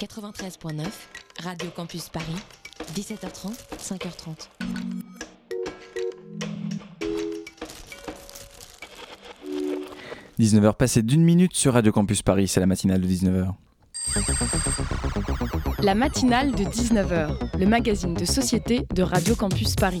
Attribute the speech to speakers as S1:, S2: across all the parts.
S1: 93.9, Radio Campus Paris, 17h30, 5h30.
S2: « 19h passé d'une minute sur Radio Campus Paris, c'est la matinale de 19h.
S3: La matinale de 19h, le magazine de société de Radio Campus Paris.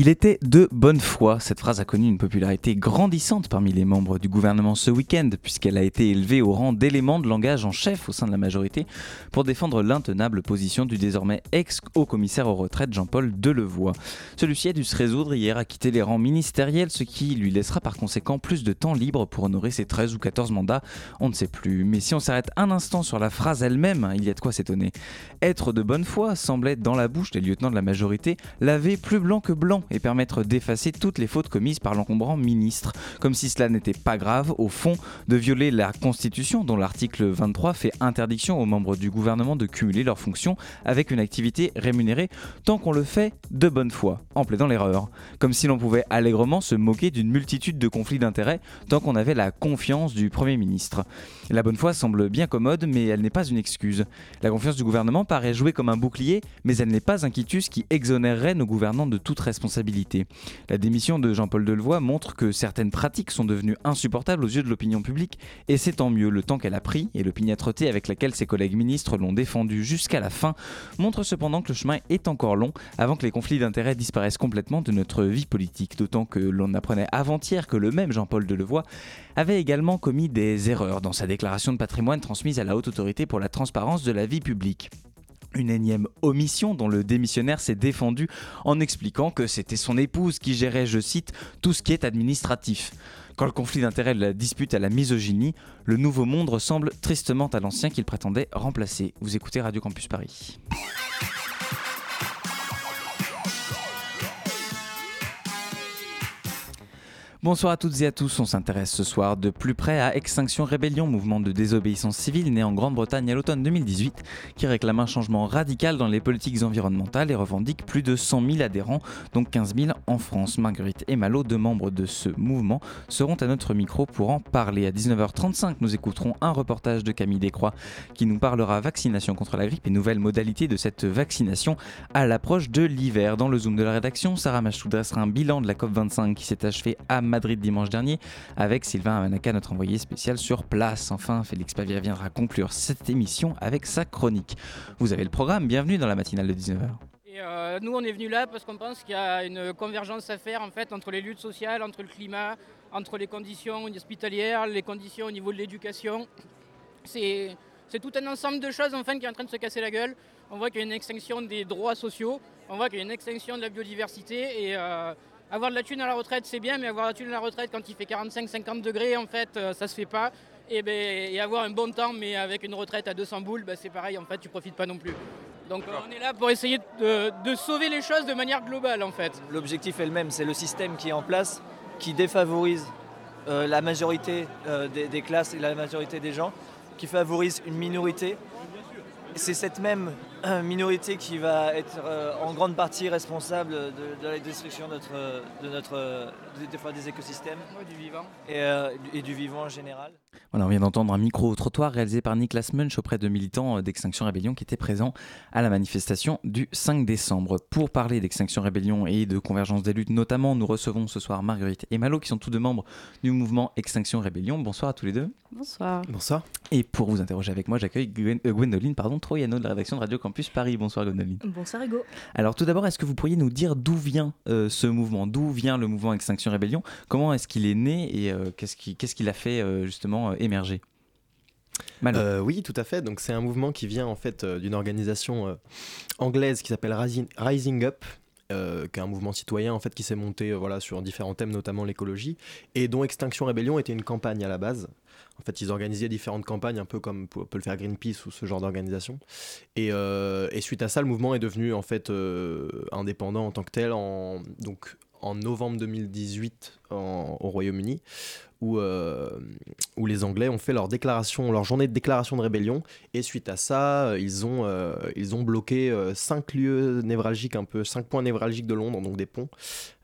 S2: Il était de bonne foi. Cette phrase a connu une popularité grandissante parmi les membres du gouvernement ce week-end, puisqu'elle a été élevée au rang d'élément de langage en chef au sein de la majorité pour défendre l'intenable position du désormais ex-haut commissaire aux retraites Jean-Paul Delevoye. Celui-ci a dû se résoudre hier à quitter les rangs ministériels, ce qui lui laissera par conséquent plus de temps libre pour honorer ses 13 ou 14 mandats. On ne sait plus. Mais si on s'arrête un instant sur la phrase elle-même, il y a de quoi s'étonner. Être de bonne foi semblait, dans la bouche des lieutenants de la majorité, laver plus blanc que blanc et permettre d'effacer toutes les fautes commises par l'encombrant ministre. Comme si cela n'était pas grave, au fond, de violer la Constitution, dont l'article 23 fait interdiction aux membres du gouvernement de cumuler leurs fonctions avec une activité rémunérée tant qu'on le fait de bonne foi, en plaidant l'erreur. Comme si l'on pouvait allègrement se moquer d'une multitude de conflits d'intérêts tant qu'on avait la confiance du Premier ministre. La bonne foi semble bien commode, mais elle n'est pas une excuse. La confiance du gouvernement paraît jouer comme un bouclier, mais elle n'est pas un quitus qui exonérerait nos gouvernants de toute responsabilité la démission de Jean-Paul Delevoye montre que certaines pratiques sont devenues insupportables aux yeux de l'opinion publique, et c'est tant mieux. Le temps qu'elle a pris et l'opiniâtreté avec laquelle ses collègues ministres l'ont défendu jusqu'à la fin montre cependant que le chemin est encore long avant que les conflits d'intérêts disparaissent complètement de notre vie politique. D'autant que l'on apprenait avant-hier que le même Jean-Paul Delevoye avait également commis des erreurs dans sa déclaration de patrimoine transmise à la Haute Autorité pour la transparence de la vie publique. Une énième omission dont le démissionnaire s'est défendu en expliquant que c'était son épouse qui gérait, je cite, tout ce qui est administratif. Quand le conflit d'intérêts la dispute à la misogynie, le nouveau monde ressemble tristement à l'ancien qu'il prétendait remplacer. Vous écoutez Radio Campus Paris. Bonsoir à toutes et à tous, on s'intéresse ce soir de plus près à Extinction Rébellion, mouvement de désobéissance civile né en Grande-Bretagne à l'automne 2018, qui réclame un changement radical dans les politiques environnementales et revendique plus de 100 000 adhérents, dont 15 000 en France. Marguerite et Malo, deux membres de ce mouvement, seront à notre micro pour en parler. À 19h35, nous écouterons un reportage de Camille Descroix qui nous parlera vaccination contre la grippe et nouvelles modalités de cette vaccination à l'approche de l'hiver. Dans le Zoom de la rédaction, Sarah Machou dressera un bilan de la COP25 qui s'est achevée à Madrid dimanche dernier avec Sylvain Amanaka, notre envoyé spécial sur place. Enfin, Félix Pavier viendra conclure cette émission avec sa chronique. Vous avez le programme, bienvenue dans la matinale de 19h.
S4: Euh, nous, on est venu là parce qu'on pense qu'il y a une convergence à faire en fait entre les luttes sociales, entre le climat, entre les conditions hospitalières, les conditions au niveau de l'éducation. C'est tout un ensemble de choses enfin qui est en train de se casser la gueule. On voit qu'il y a une extinction des droits sociaux, on voit qu'il y a une extinction de la biodiversité et euh, avoir de la thune à la retraite, c'est bien, mais avoir de la thune à la retraite quand il fait 45-50 degrés, en fait, euh, ça se fait pas. Et, ben, et, avoir un bon temps, mais avec une retraite à 200 boules, ben, c'est pareil, en fait, tu profites pas non plus. Donc on est là pour essayer de, sauver les choses de manière globale, en fait.
S5: L'objectif est le même, c'est le système qui est en place, qui défavorise euh, la majorité euh, des, classes et la majorité des gens, qui favorise une minorité. C'est cette même minorité qui va être euh, en grande partie responsable de, la destruction de notre, de notre des, fois des écosystèmes
S4: du vivant.
S5: Euh, et, du vivant en général.
S2: Voilà, on vient d'entendre un micro au trottoir réalisé par Niklas Munch auprès de militants euh, d'Extinction Rébellion qui étaient présents à la manifestation du 5 décembre. Pour parler d'Extinction Rébellion et de convergence des luttes notamment, nous recevons ce soir Marguerite et Malo qui sont tous deux membres du mouvement Extinction Rébellion. Bonsoir à tous les deux.
S6: Bonsoir.
S7: Bonsoir.
S2: Et pour vous interroger avec moi, j'accueille Gwendoline pardon, Troyano de la rédaction de Radio Campus Paris. Bonsoir Gwendoline.
S6: Bonsoir Hugo.
S2: Alors tout d'abord, est-ce que vous pourriez nous dire d'où vient euh, ce mouvement? D'où vient le mouvement Extinction Rébellion Comment est-ce qu'il est né et euh, qu'est-ce qui qu'est-ce qui l'a fait euh, justement émerger?
S7: Oui, tout à fait. Donc c'est un mouvement qui vient en fait d'une organisation anglaise qui s'appelle Rising Up, euh, qui est un mouvement citoyen en fait qui s'est monté voilà sur différents thèmes notamment l'écologie et dont Extinction Rébellion était une campagne à la base en fait, ils organisaient différentes campagnes, un peu comme peut le faire Greenpeace ou ce genre d'organisation. Et, euh, et, suite à ça, le mouvement est devenu en fait euh, indépendant en tant que tel, en, donc en novembre 2018 au Royaume-Uni, où, euh, où les Anglais ont fait leur, journée de déclaration de rébellion. Et suite à ça, ils ont, euh, ils ont bloqué euh, cinq lieux névralgiques, un peu cinq points névralgiques de Londres, donc des ponts.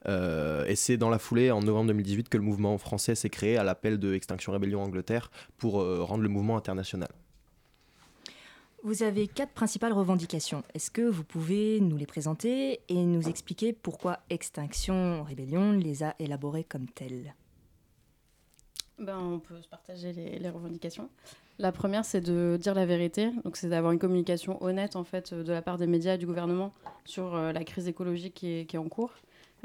S7: et c'est dans la foulée, en novembre 2018, que le mouvement français s'est créé à l'appel de Extinction Rébellion Angleterre pour rendre le mouvement international.
S6: Vous avez quatre principales revendications. Est-ce que vous pouvez nous les présenter et nous expliquer pourquoi Extinction Rébellion les a élaborées comme telles?
S3: Ben, On peut se partager les, revendications. La première, c'est de dire la vérité. Donc, c'est d'avoir une communication honnête en fait de la part des médias et du gouvernement sur euh, la crise écologique qui est, en cours.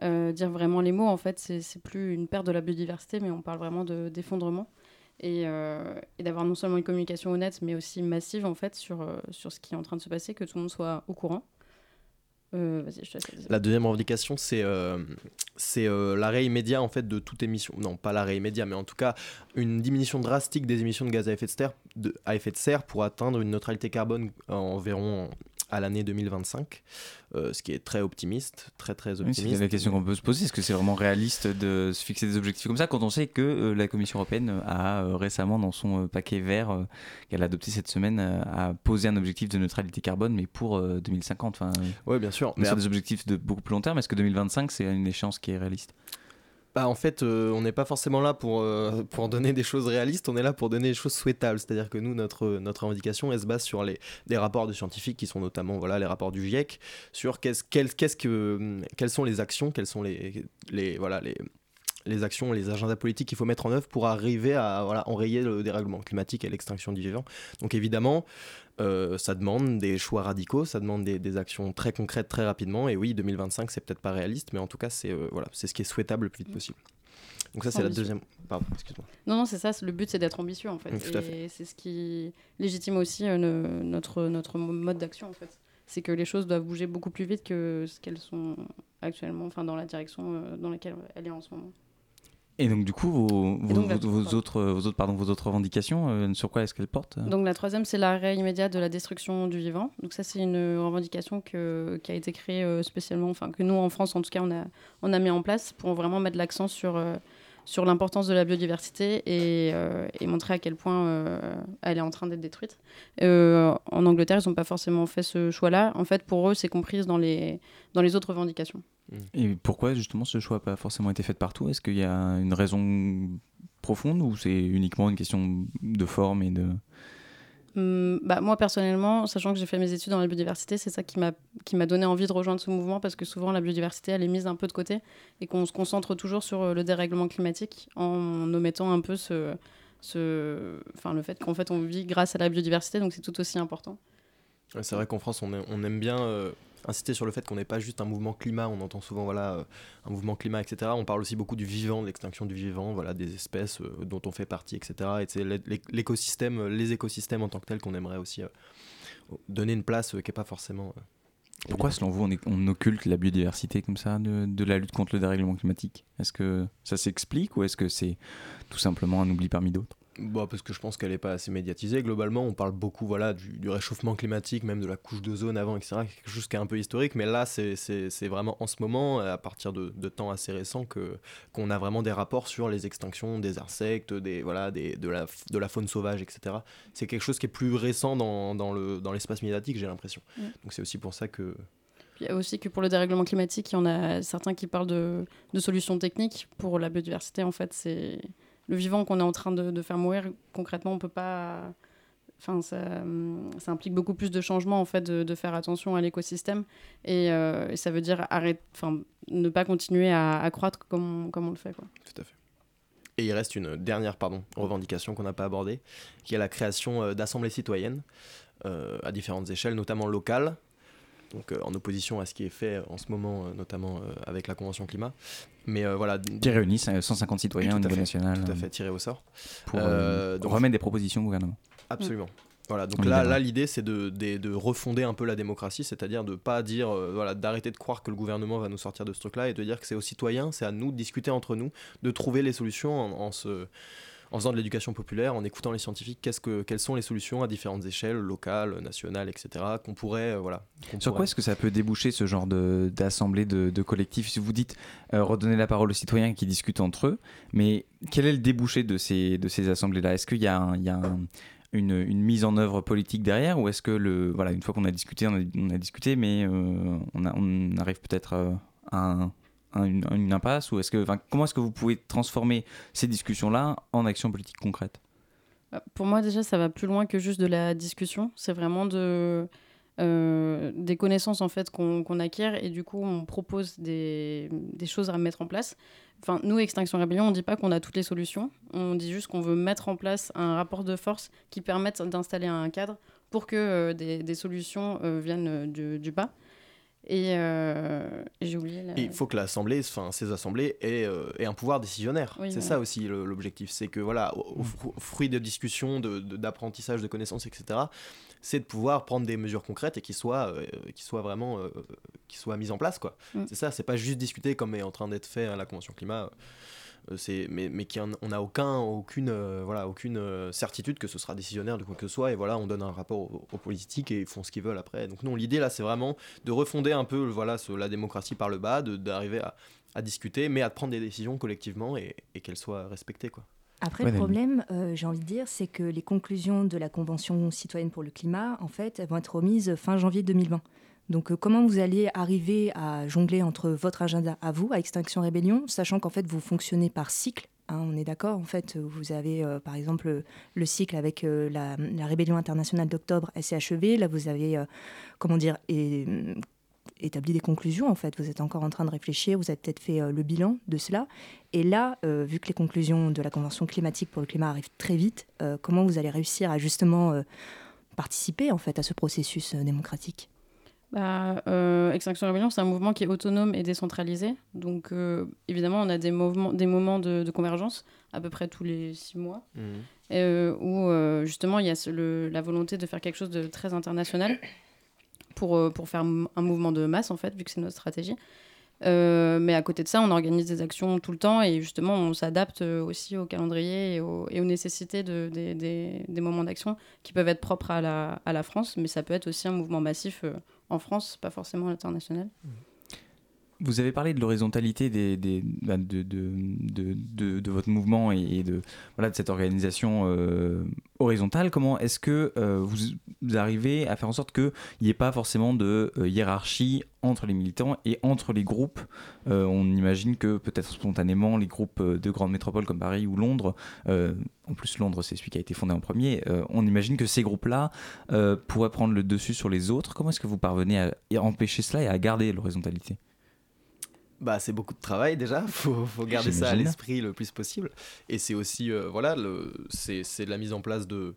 S3: Euh, dire vraiment les mots, en fait, c'est plus une perte de la biodiversité, mais on parle vraiment d'effondrement. Et, d'avoir non seulement une communication honnête, mais aussi massive en fait sur, euh, sur ce qui est en train de se passer, que tout le monde soit au courant.
S7: Euh, la deuxième revendication, c'est c'est l'arrêt immédiat en fait de toute émission. Non, pas l'arrêt immédiat, mais en tout cas une diminution drastique des émissions de gaz à effet de serre, de, à effet de serre pour atteindre une neutralité carbone environ à l'année 2025, euh, ce qui est très optimiste, très très optimiste.
S2: c'est la question qu'on peut se poser, est-ce que c'est vraiment réaliste de se fixer des objectifs comme ça quand on sait que euh, la Commission européenne a euh, récemment dans son paquet vert qu'elle a adopté cette semaine a posé un objectif de neutralité carbone mais pour 2050. Enfin,
S7: oui, bien sûr.
S2: Mais sur des objectifs de beaucoup plus long terme, est-ce que 2025 c'est une échéance qui est réaliste?
S7: Bah, en fait, euh, on n'est pas forcément là pour, euh, pour donner des choses réalistes, on est là pour donner des choses souhaitables. C'est-à-dire que nous, notre, notre revendication, elle se base sur les, des rapports de scientifiques qui sont notamment voilà, les rapports du GIEC, sur que, quelles sont les actions, quelles sont les, voilà, les, les actions, les agendas politiques qu'il faut mettre en œuvre pour arriver à voilà, enrayer le dérèglement climatique et l'extinction du vivant. Donc évidemment, euh, ça demande des choix radicaux, ça demande des, actions très concrètes très rapidement. Et oui, 2025, c'est peut-être pas réaliste, mais en tout cas, c'est euh, voilà, c'est ce qui est souhaitable le plus vite possible. Donc ça, c'est la deuxième. Pardon, excuse-moi.
S3: Non, non, c'est ça. Le but, c'est d'être ambitieux, en fait. et c'est ce qui légitime aussi euh, notre, notre mode d'action, en fait. C'est que les choses doivent bouger beaucoup plus vite que ce qu'elles sont actuellement, enfin, dans la direction dans laquelle elle est en ce moment.
S2: Et donc du coup, vos, vos, autres, vos, autres, pardon, vos autres revendications, euh, sur quoi est-ce qu'elles portent
S3: Donc la troisième, c'est l'arrêt immédiat de la destruction du vivant. Donc ça, c'est une revendication que, qui a été créée euh, spécialement, enfin que nous en France, en tout cas, on a, on a mis en place pour vraiment mettre l'accent sur, euh, sur l'importance de la biodiversité et, et, montrer à quel point elle est en train d'être détruite. en Angleterre, ils n'ont pas forcément fait ce choix-là. En fait, pour eux, c'est compris dans les, dans les autres revendications.
S2: Et pourquoi justement ce choix n'a pas forcément été fait partout? Est-ce qu'il y a une raison profonde ou c'est uniquement une question de forme et de...
S3: Hum, bah, moi personnellement, sachant que j'ai fait mes études dans la biodiversité, c'est ça qui m'a qui m'a donné envie de rejoindre ce mouvement parce que souvent la biodiversité elle est mise un peu de côté et qu'on se concentre toujours sur euh, le dérèglement climatique en omettant un peu ce, ce enfin le fait qu'en fait on vit grâce à la biodiversité donc c'est tout aussi important.
S7: c'est vrai qu'en France on, on, aime bien euh, insister sur le fait qu'on n'est pas juste un mouvement climat, on entend souvent voilà, euh, un mouvement climat, etc. On parle aussi beaucoup du vivant, de l'extinction du vivant, voilà, des espèces euh, dont on fait partie, etc. Et c'est l'écosystème, les écosystèmes en tant que tels qu'on aimerait aussi euh, donner une place qui n'est pas forcément...
S2: Pourquoi, selon vous, on, on, occulte la biodiversité comme ça de la lutte contre le dérèglement climatique? Est-ce que ça s'explique ou est-ce que c'est tout simplement un oubli parmi d'autres?
S7: Bah, parce que je pense qu'elle n'est pas assez médiatisée. Globalement, on parle beaucoup voilà, du, réchauffement climatique, même de la couche d'ozone avant, etc. Quelque chose qui est un peu historique, mais là, c'est vraiment en ce moment, à partir de, de temps assez récents, qu'on a vraiment des rapports sur les extinctions des insectes, des, voilà, des, de, la, de la faune sauvage, etc. C'est quelque chose qui est plus récent dans, dans l'espace médiatique, j'ai l'impression. Mm. Donc c'est aussi pour ça que...
S3: Il y a aussi que pour le dérèglement climatique, il y en a certains qui parlent de, de solutions techniques. Pour la biodiversité, en fait, c'est le vivant qu'on est en train de, faire mourir, concrètement, on peut pas. Enfin, ça, implique beaucoup plus de changements en fait, de, faire attention à l'écosystème euh, et, ça veut dire arrêter, enfin, ne pas continuer à, croître comme on, comme on le fait. Quoi.
S7: Tout à fait. Et il reste une dernière pardon, revendication qu'on n'a pas abordée, qui est la création euh, d'assemblées citoyennes euh, à différentes échelles, notamment locales, donc en opposition à ce qui est fait en ce moment, notamment avec la Convention climat, mais euh, voilà.
S2: Qui réunissent 150 citoyens au niveau national.
S7: Tout à fait, tiré au sort.
S2: Pour euh, euh, remettre des propositions au gouvernement.
S7: Absolument. Voilà, donc là, là l'idée c'est de, de, de, refonder un peu la démocratie, c'est-à-dire de pas dire, voilà, d'arrêter de croire que le gouvernement va nous sortir de ce truc-là et de dire que c'est aux citoyens, c'est à nous de discuter entre nous, de trouver les solutions en, se, en faisant de l'éducation populaire, en écoutant les scientifiques, qu'est-ce que, quelles sont les solutions à différentes échelles, locales, nationales, etc., qu'on pourrait, voilà.
S2: Sur quoi est-ce que ça peut déboucher ce genre d'assemblée de, de, collectifs? Si vous dites redonner la parole aux citoyens qui discutent entre eux, mais quel est le débouché de ces, de ces assemblées-là? Est-ce qu'il y a, il y a un une, une, mise en œuvre politique derrière ou est-ce que le voilà une fois qu'on a discuté on a, on a discuté mais euh, on, a, on, arrive peut-être euh, une, impasse ou est-ce que comment est-ce que vous pouvez transformer ces discussions là en action politique concrète
S3: bah, pour moi déjà ça va plus loin que juste de la discussion c'est vraiment de euh, des connaissances en fait qu'on acquiert et du coup on propose des, choses à mettre en place Enfin, nous, Extinction Rébellion, on ne dit pas qu'on a toutes les solutions. On dit juste qu'on veut mettre en place un rapport de force qui permette d'installer un cadre pour que euh, des, solutions euh, viennent du, bas. Et, j'ai oublié.
S7: Il faut que l'Assemblée, enfin ces assemblées, aient, un pouvoir décisionnaire. c'est ça aussi l'objectif. C'est que voilà, au, fruit de discussions, d'apprentissage, de, de, connaissances, etc., c'est de pouvoir prendre des mesures concrètes et qui soient, euh, qui soient vraiment euh, qui soient mises en place. quoi. Mm. C'est ça, c'est pas juste discuter comme est en train d'être fait à la Convention climat. Euh, c'est mais, mais qui on n'a aucun aucune voilà aucune certitude que ce sera décisionnaire de quoi que ce soit et voilà on donne un rapport aux, politiques et ils font ce qu'ils veulent après donc non l'idée là c'est vraiment de refonder un peu voilà la démocratie par le bas d'arriver à, à, discuter mais à prendre des décisions collectivement et, et qu'elles soient respectées quoi
S6: après, le problème, euh, j'ai envie de dire, c'est que les conclusions de la Convention citoyenne pour le climat, en fait, elles vont être remises fin janvier 2020. Donc, euh, comment vous allez arriver à jongler entre votre agenda à vous, à Extinction Rébellion, sachant qu'en fait, vous fonctionnez par cycle hein, on est d'accord, en fait, vous avez euh, par exemple le cycle avec la, Rébellion internationale d'octobre SCHEV. Là, vous avez, comment dire, et, établi des conclusions, en fait. Vous êtes encore en train de réfléchir, vous avez peut-être fait euh, le bilan de cela. Et là, euh, vu que les conclusions de la Convention climatique pour le climat arrivent très vite, euh, comment vous allez réussir à justement participer, en fait, à ce processus démocratique?
S3: Bah, Extinction Rebellion, c'est un mouvement qui est autonome et décentralisé. Donc, évidemment, on a des, mouvements, des moments de, convergence à peu près tous les six mois, mmh. où justement il y a la volonté de faire quelque chose de très international pour, euh, pour faire un mouvement de masse, en fait, vu que c'est notre stratégie. Euh, mais à côté de ça, on organise des actions tout le temps et justement, on s'adapte euh, aussi au calendrier et, aux nécessités de, des, des, moments d'action qui peuvent être propres à la, à la, France, mais ça peut être aussi un mouvement massif en France, pas forcément à l'international. Mmh.
S2: Vous avez parlé de l'horizontalité des, bah, de, votre mouvement et, de, voilà, de cette organisation euh, horizontale. Comment est-ce que euh, vous, arrivez à faire en sorte qu'il n'y ait pas forcément de euh, hiérarchie entre les militants et entre les groupes? On imagine que peut-être spontanément, les groupes de grandes métropoles comme Paris ou Londres, en plus Londres c'est celui qui a été fondé en premier, on imagine que ces groupes-là pourraient prendre le dessus sur les autres. Comment est-ce que vous parvenez à empêcher cela et à garder l'horizontalité?
S7: Bah, c'est beaucoup de travail déjà, faut, faut garder ça à l'esprit le plus possible. Et c'est aussi, euh, voilà, c'est de la mise en place de,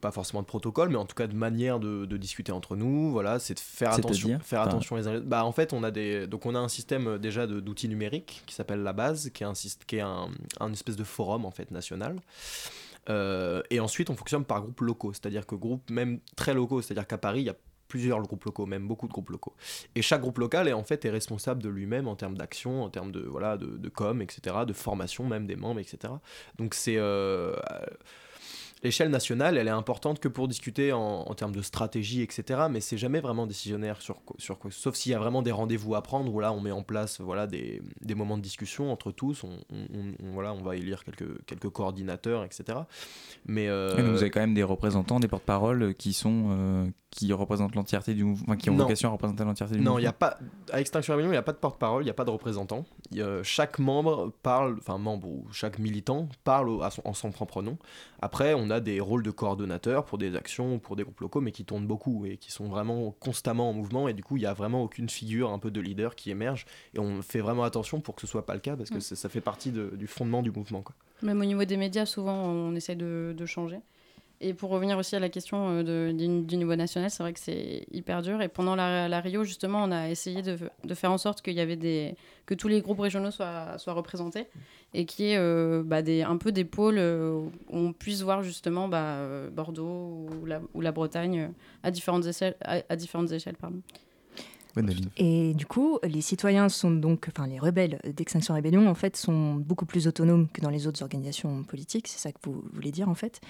S7: pas forcément de protocole, mais en tout cas de manière de, de discuter entre nous. Voilà, c'est de faire attention, faire attention les uns Bah, en fait, on a des, donc on a un système euh, déjà d'outils numériques qui s'appelle la base, qui est un, qui est un, un espèce de forum en fait national. Euh, et ensuite, on fonctionne par groupes locaux, c'est-à-dire que groupes même très locaux, c'est-à-dire qu'à Paris, il y a plusieurs groupes locaux, même beaucoup de groupes locaux. Et chaque groupe local est en fait responsable de lui-même en termes d'action, en termes de voilà de, de, com, etc., de formation même des membres, etc. Donc c'est euh, l'échelle nationale, elle est importante que pour discuter en, termes de stratégie, etc. Mais c'est jamais vraiment décisionnaire sur, sur quoi. Sauf s'il y a vraiment des rendez-vous à prendre, où là on met en place voilà, des, des moments de discussion entre tous. On, voilà, on va élire quelques, quelques coordinateurs, etc. Mais
S2: euh... vous avez quand même des représentants, des porte-paroles qui sont euh, qui représentent l'entièreté du mouvement, qui ont vocation à représenter l'entièreté du
S7: non,
S2: mouvement.
S7: Non, il y a pas à Extinction Rebellion, il n'y a pas de porte-parole, il n'y a pas de représentant. chaque membre parle, enfin membre ou chaque militant parle à son, en son propre nom. Après, on a des rôles de coordonnateurs pour des actions, pour des groupes locaux, mais qui tournent beaucoup et qui sont vraiment constamment en mouvement. Et du coup, il n'y a vraiment aucune figure un peu de leader qui émerge. Et on fait vraiment attention pour que ce soit pas le cas, parce que mm. ça fait partie du fondement du mouvement. Quoi.
S3: Même au niveau des médias, souvent, on essaie de, de changer. Et pour revenir aussi à la question euh, de, du, niveau national, c'est vrai que c'est hyper dur. Et pendant la, Rio, justement, on a essayé de, de faire en sorte qu'il y avait des, que tous les groupes régionaux soient, soient représentés et qu'il y ait euh, bah, un peu des pôles euh, où on puisse voir justement bah, Bordeaux ou la, ou la Bretagne à différentes échelles. À, différentes échelles pardon.
S6: Et du coup, les citoyens sont donc, enfin les rebelles d'Extinction Rébellion, en fait, sont beaucoup plus autonomes que dans les autres organisations politiques. C'est ça que vous voulez dire, en fait.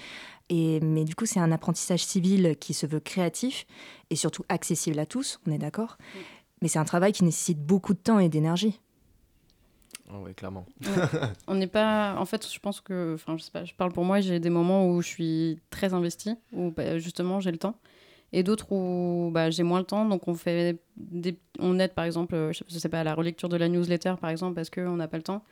S6: Et, mais du coup, c'est un apprentissage civil qui se veut créatif et surtout accessible à tous, on est d'accord. Mais c'est un travail qui nécessite beaucoup de temps et d'énergie.
S7: Oh oui, clairement.
S3: On n'est pas. En fait, je pense que. Enfin, je sais pas, je parle pour moi, j'ai des moments où je suis très investie, où bah, justement j'ai le temps et d'autres où bah, j'ai moins le temps. Donc on fait on aide par exemple, je sais pas, à la relecture de la newsletter par exemple parce qu'on n'a pas le temps.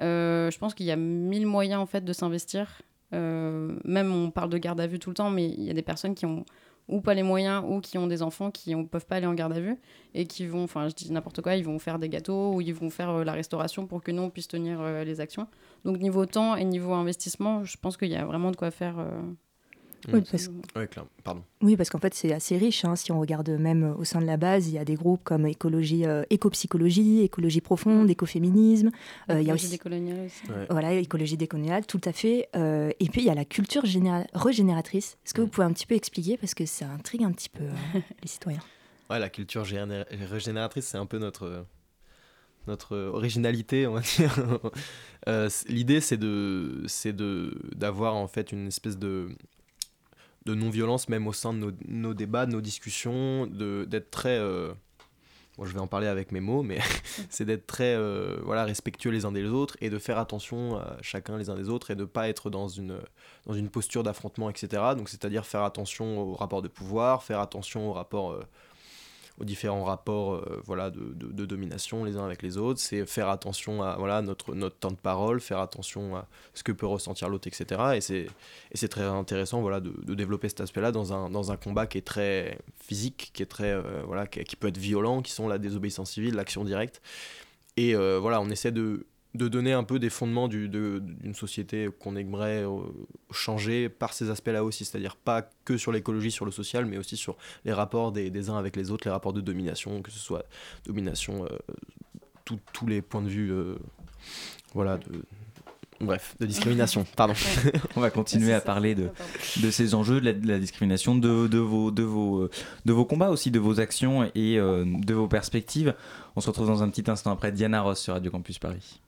S3: Euh, je pense qu'il y a mille moyens en fait de s'investir. Euh, même on parle de garde à vue tout le temps, mais il y a des personnes qui ont ou pas les moyens ou qui ont des enfants qui ne peuvent pas aller en garde à vue et qui vont, enfin je dis n'importe quoi, ils vont faire des gâteaux ou ils vont faire euh, la restauration pour que nous on puisse tenir les actions. Donc niveau temps et niveau investissement, je pense qu'il y a vraiment de quoi faire
S6: oui, parce...
S7: Pardon.
S6: oui, parce qu'en fait, c'est assez riche. Hein. Si on regarde même euh, au sein de la base, il y a des groupes comme écologie, euh, éco-psychologie, écologie profonde, écoféminisme.
S3: Euh, il y a aussi décoloniale aussi.
S6: Voilà, écologie décoloniale, tout à fait. Euh, et puis, il y a la culture régénératrice. Est-ce que vous pouvez un petit peu expliquer Parce que ça intrigue un petit peu les citoyens?
S7: Ouais, la culture régénératrice, c'est un peu notre notre originalité, on va dire. L'idée, c'est de, c'est de d'avoir en fait une espèce de de non-violence, même au sein de nos, débats, de nos discussions, d'être très... Euh, je vais en parler avec mes mots, mais c'est d'être très euh, voilà, respectueux les uns des autres et de faire attention à chacun les uns des autres et de ne pas être dans une, dans une posture d'affrontement, etc. Donc c'est-à-dire faire attention au rapport de pouvoir, faire attention au rapport... Euh, aux différents rapports euh, voilà, de, de, domination les uns avec les autres, c'est faire attention à voilà, notre, notre temps de parole, faire attention à ce que peut ressentir l'autre, etc. Et c'est, très intéressant voilà, de, de développer cet aspect-là dans un, dans un combat qui est très physique, qui, est très, euh, voilà, qui, peut être violent, qui sont la désobéissance civile, l'action directe. Et euh, voilà, on essaie de, de donner un peu des fondements d'une société qu'on aimerait euh, changer par ces aspects-là aussi, c'est-à-dire pas que sur l'écologie, sur le social, mais aussi sur les rapports des, uns avec les autres, les rapports de domination, que ce soit domination, euh, tous les points de vue, euh, voilà, de, Bref, de discrimination, pardon.
S8: On va continuer à parler de, de ces enjeux, de la, discrimination, de, de, vos, de, vos, de vos combats aussi, de vos actions et de vos perspectives. On se retrouve dans un petit instant après Diana Ross sur Radio Campus Paris.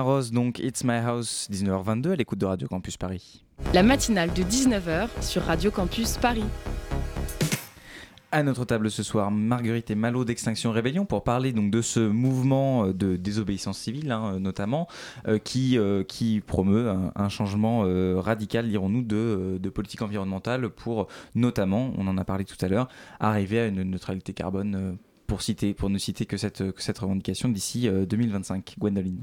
S2: Rose, donc It's My House, 19h22 à l'écoute de Radio Campus Paris.
S9: La matinale de 19h sur Radio Campus Paris.
S2: À notre table ce soir, Marguerite et Malo d'Extinction Rébellion pour parler donc de ce mouvement euh, de désobéissance civile, hein, notamment, euh, qui, euh, qui promeut un, changement radical, dirons-nous, de, de, politique environnementale pour notamment, on en a parlé tout à l'heure, arriver à une neutralité carbone pour, citer, pour ne citer que cette, que cette revendication d'ici 2025. Gwendoline.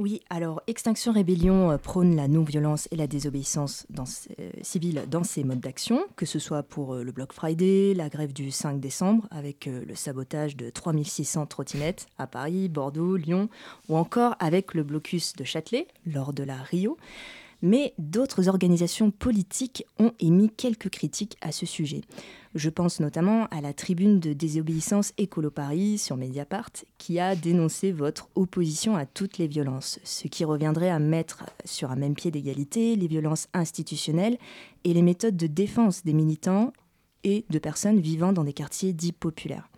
S6: Oui, alors Extinction Rébellion euh, prône la non-violence et la désobéissance euh, civile dans ses modes d'action, que ce soit pour euh, le Block Friday, la grève du 5 décembre, avec le sabotage de 3600 trottinettes à Paris, Bordeaux, Lyon, ou encore avec le blocus de Châtelet lors de la Rio. Mais d'autres organisations politiques ont émis quelques critiques à ce sujet. Je pense notamment à la tribune de désobéissance Écolo Paris sur Mediapart qui a dénoncé votre opposition à toutes les violences, ce qui reviendrait à mettre sur un même pied d'égalité les violences institutionnelles et les méthodes de défense des militants et de personnes vivant dans des quartiers dits populaires.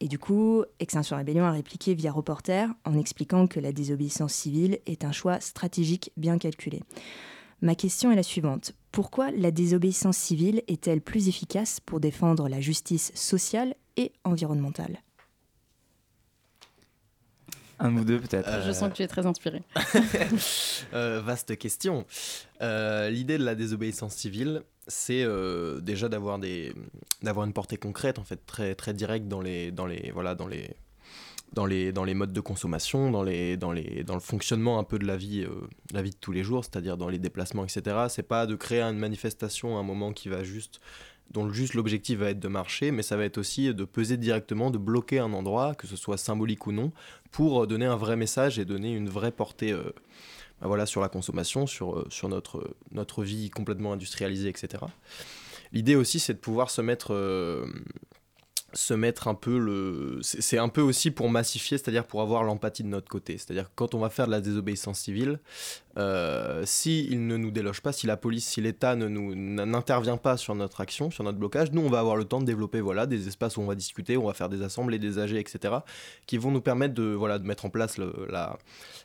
S6: Et du coup, Extinction Rébellion a répliqué via reporter en expliquant que la désobéissance civile est un choix stratégique bien calculé. Ma question est la suivante. Pourquoi la désobéissance civile est-elle plus efficace pour défendre la justice sociale et environnementale?
S2: Un ou deux peut-être.
S3: Je sens que tu es très inspiré.
S7: Euh, vaste question. Euh, l'idée de la désobéissance civile, c'est euh, déjà d'avoir des d'avoir une portée concrète en fait très très directe dans les dans les voilà dans les dans les, dans les modes de consommation, dans, les, dans, les, dans le fonctionnement un peu de la vie, euh, la vie de tous les jours, c'est-à-dire dans les déplacements, etc. C'est pas de créer une manifestation à un moment qui va juste dont juste l'objectif va être de marcher, mais ça va être aussi de peser directement, de bloquer un endroit, que ce soit symbolique ou non, pour donner un vrai message et donner une vraie portée euh, bah voilà, sur la consommation, sur, euh, sur notre, vie complètement industrialisée, etc. L'idée aussi, c'est de pouvoir se mettre mettre un peu le. C'est un peu aussi pour massifier, c'est-à-dire pour avoir l'empathie de notre côté. C'est-à-dire quand on va faire de la désobéissance civile, euh, s'il ne nous déloge pas, si la police, si l'État n'intervient pas sur notre action, sur notre blocage, nous on va avoir le temps de développer voilà des espaces où on va discuter, où on va faire des assemblées, des AG, etc., qui vont nous permettre de voilà de mettre en place la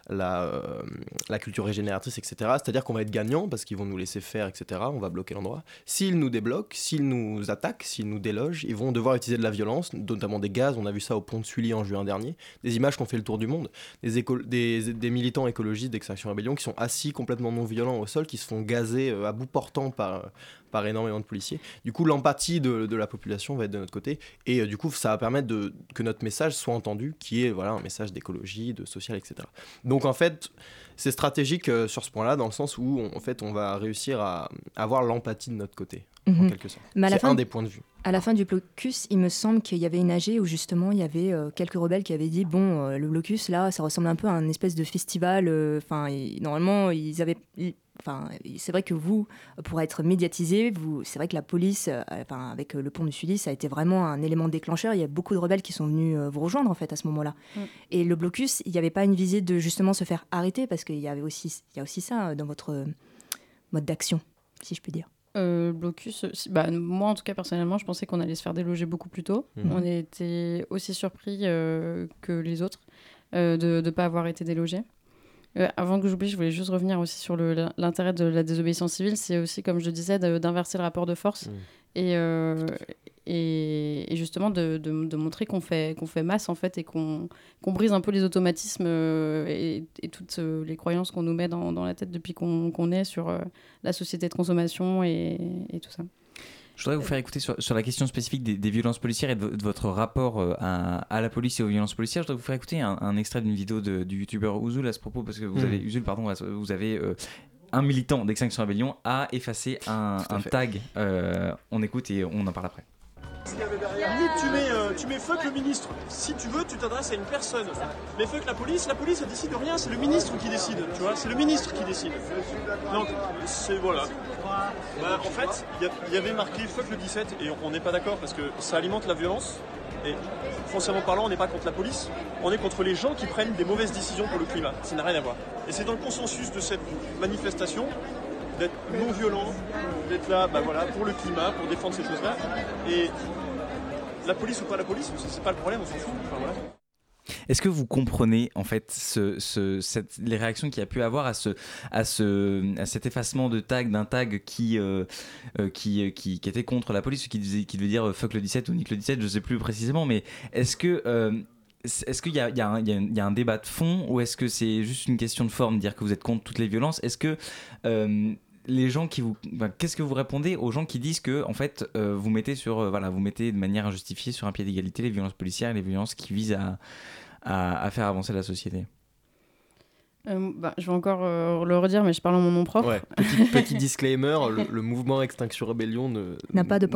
S7: la, euh, la culture régénératrice, etc. C'est-à-dire qu'on va être gagnant parce qu'ils vont nous laisser faire, etc. On va bloquer l'endroit. S'ils nous débloquent, s'ils nous attaquent, s'ils nous délogent, ils vont devoir utiliser de la violence, notamment des gaz. On a vu ça au pont de Sully en juin dernier. Des images qui ont fait le tour du monde. Des, des, des militants écologistes d'Extinction Rébellion qui sont assis complètement non violents au sol, qui se font gazer euh, à bout portant par, par énormément de policiers. Du coup, l'empathie de, de, la population va être de notre côté. Et euh, du coup, ça va permettre de, que notre message soit entendu, qui est voilà, un message d'écologie, de social, etc. Donc en fait, c'est stratégique euh, sur ce point-là, dans le sens où en fait, on va réussir à avoir l'empathie de notre côté, en mhm. quelque sorte. C'est un des points de vue.
S6: À la fin du blocus, il me semble qu'il y avait une AG où justement il y avait euh, quelques rebelles qui avaient dit bon, euh, le blocus là, ça ressemble un peu à un espèce de festival. Enfin, normalement, ils avaient enfin, c'est vrai que vous, pour être médiatisé, vous, c'est vrai que la police, enfin, avec le pont du Sully, ça a été vraiment un élément déclencheur. Il y a beaucoup de rebelles qui sont venus vous rejoindre en fait à ce moment-là. Mm. Et le blocus, il n'y avait pas une visée de justement se faire arrêter parce qu'il y avait aussi, il y a aussi ça dans votre mode d'action, si je puis dire.
S3: Euh, blocus, bah, moi en tout cas personnellement, je pensais qu'on allait se faire déloger beaucoup plus tôt. Mhm. On était aussi surpris euh, que les autres euh, de ne pas avoir été délogés. avant que j'oublie, je voulais juste revenir aussi sur l'intérêt de la désobéissance civile. C'est aussi, comme je disais, d'inverser le rapport de force. Mhm. Et, et, justement de, de, montrer qu'on fait, qu'on fait masse en fait et qu'on brise un peu les automatismes euh, et, toutes euh, les croyances qu'on nous met dans, dans, la tête depuis qu'on est sur euh, la société de consommation et, tout ça.
S2: Je voudrais vous faire écouter sur, sur la question spécifique des, violences policières et de, votre rapport à, à, la police et aux violences policières. Je voudrais vous faire écouter un, extrait d'une vidéo de, du youtubeur Uzul à ce propos, parce que vous mmh. avez, Uzul, pardon, vous avez un militant d'Extinction Rebellion a effacé un, un tag. on écoute et on en parle après.
S10: Limite, tu mets, euh, tu mets fuck le ministre. Si tu veux, tu t'adresses à une personne. Mais fuck la police, la police, elle décide de rien, c'est le ministre qui décide, tu vois, c'est le ministre qui décide. Donc, c'est voilà. Bah, en fait, il y, avait marqué fuck le 17 et on n'est pas d'accord parce que ça alimente la violence. Et foncièrement parlant, on n'est pas contre la police, on est contre les gens qui prennent des mauvaises décisions pour le climat. Ça n'a rien à voir. Et c'est dans le consensus de cette manifestation d'être non violent, d'être là bah voilà, pour le climat, pour défendre ces choses-là. Et la police ou pas la police, c'est pas le problème, on s'en fout.
S2: Est-ce que vous comprenez en fait les réactions qu'il y a pu avoir à, ce, à, ce, à cet effacement de tag d'un tag qui, euh, euh, qui, qui, qui, était contre la police, qui, qui devait dire euh, fuck le 17 ou nique le 17, je sais plus précisément, mais est-ce que est-ce qu'il y, a un débat de fond ou est-ce que c'est juste une question de forme, dire que vous êtes contre toutes les violences? Est-ce que euh, les gens qui vous, qu'est-ce que vous répondez aux gens qui disent que en fait euh, vous mettez sur, euh, voilà, vous mettez de manière injustifiée sur un pied d'égalité les violences policières et les violences qui visent à faire avancer la société?
S3: Euh, bah, je vais encore euh, le redire, mais je parle en mon nom propre.
S7: petit, disclaimer, le, mouvement Extinction Rebellion
S6: n'a pas de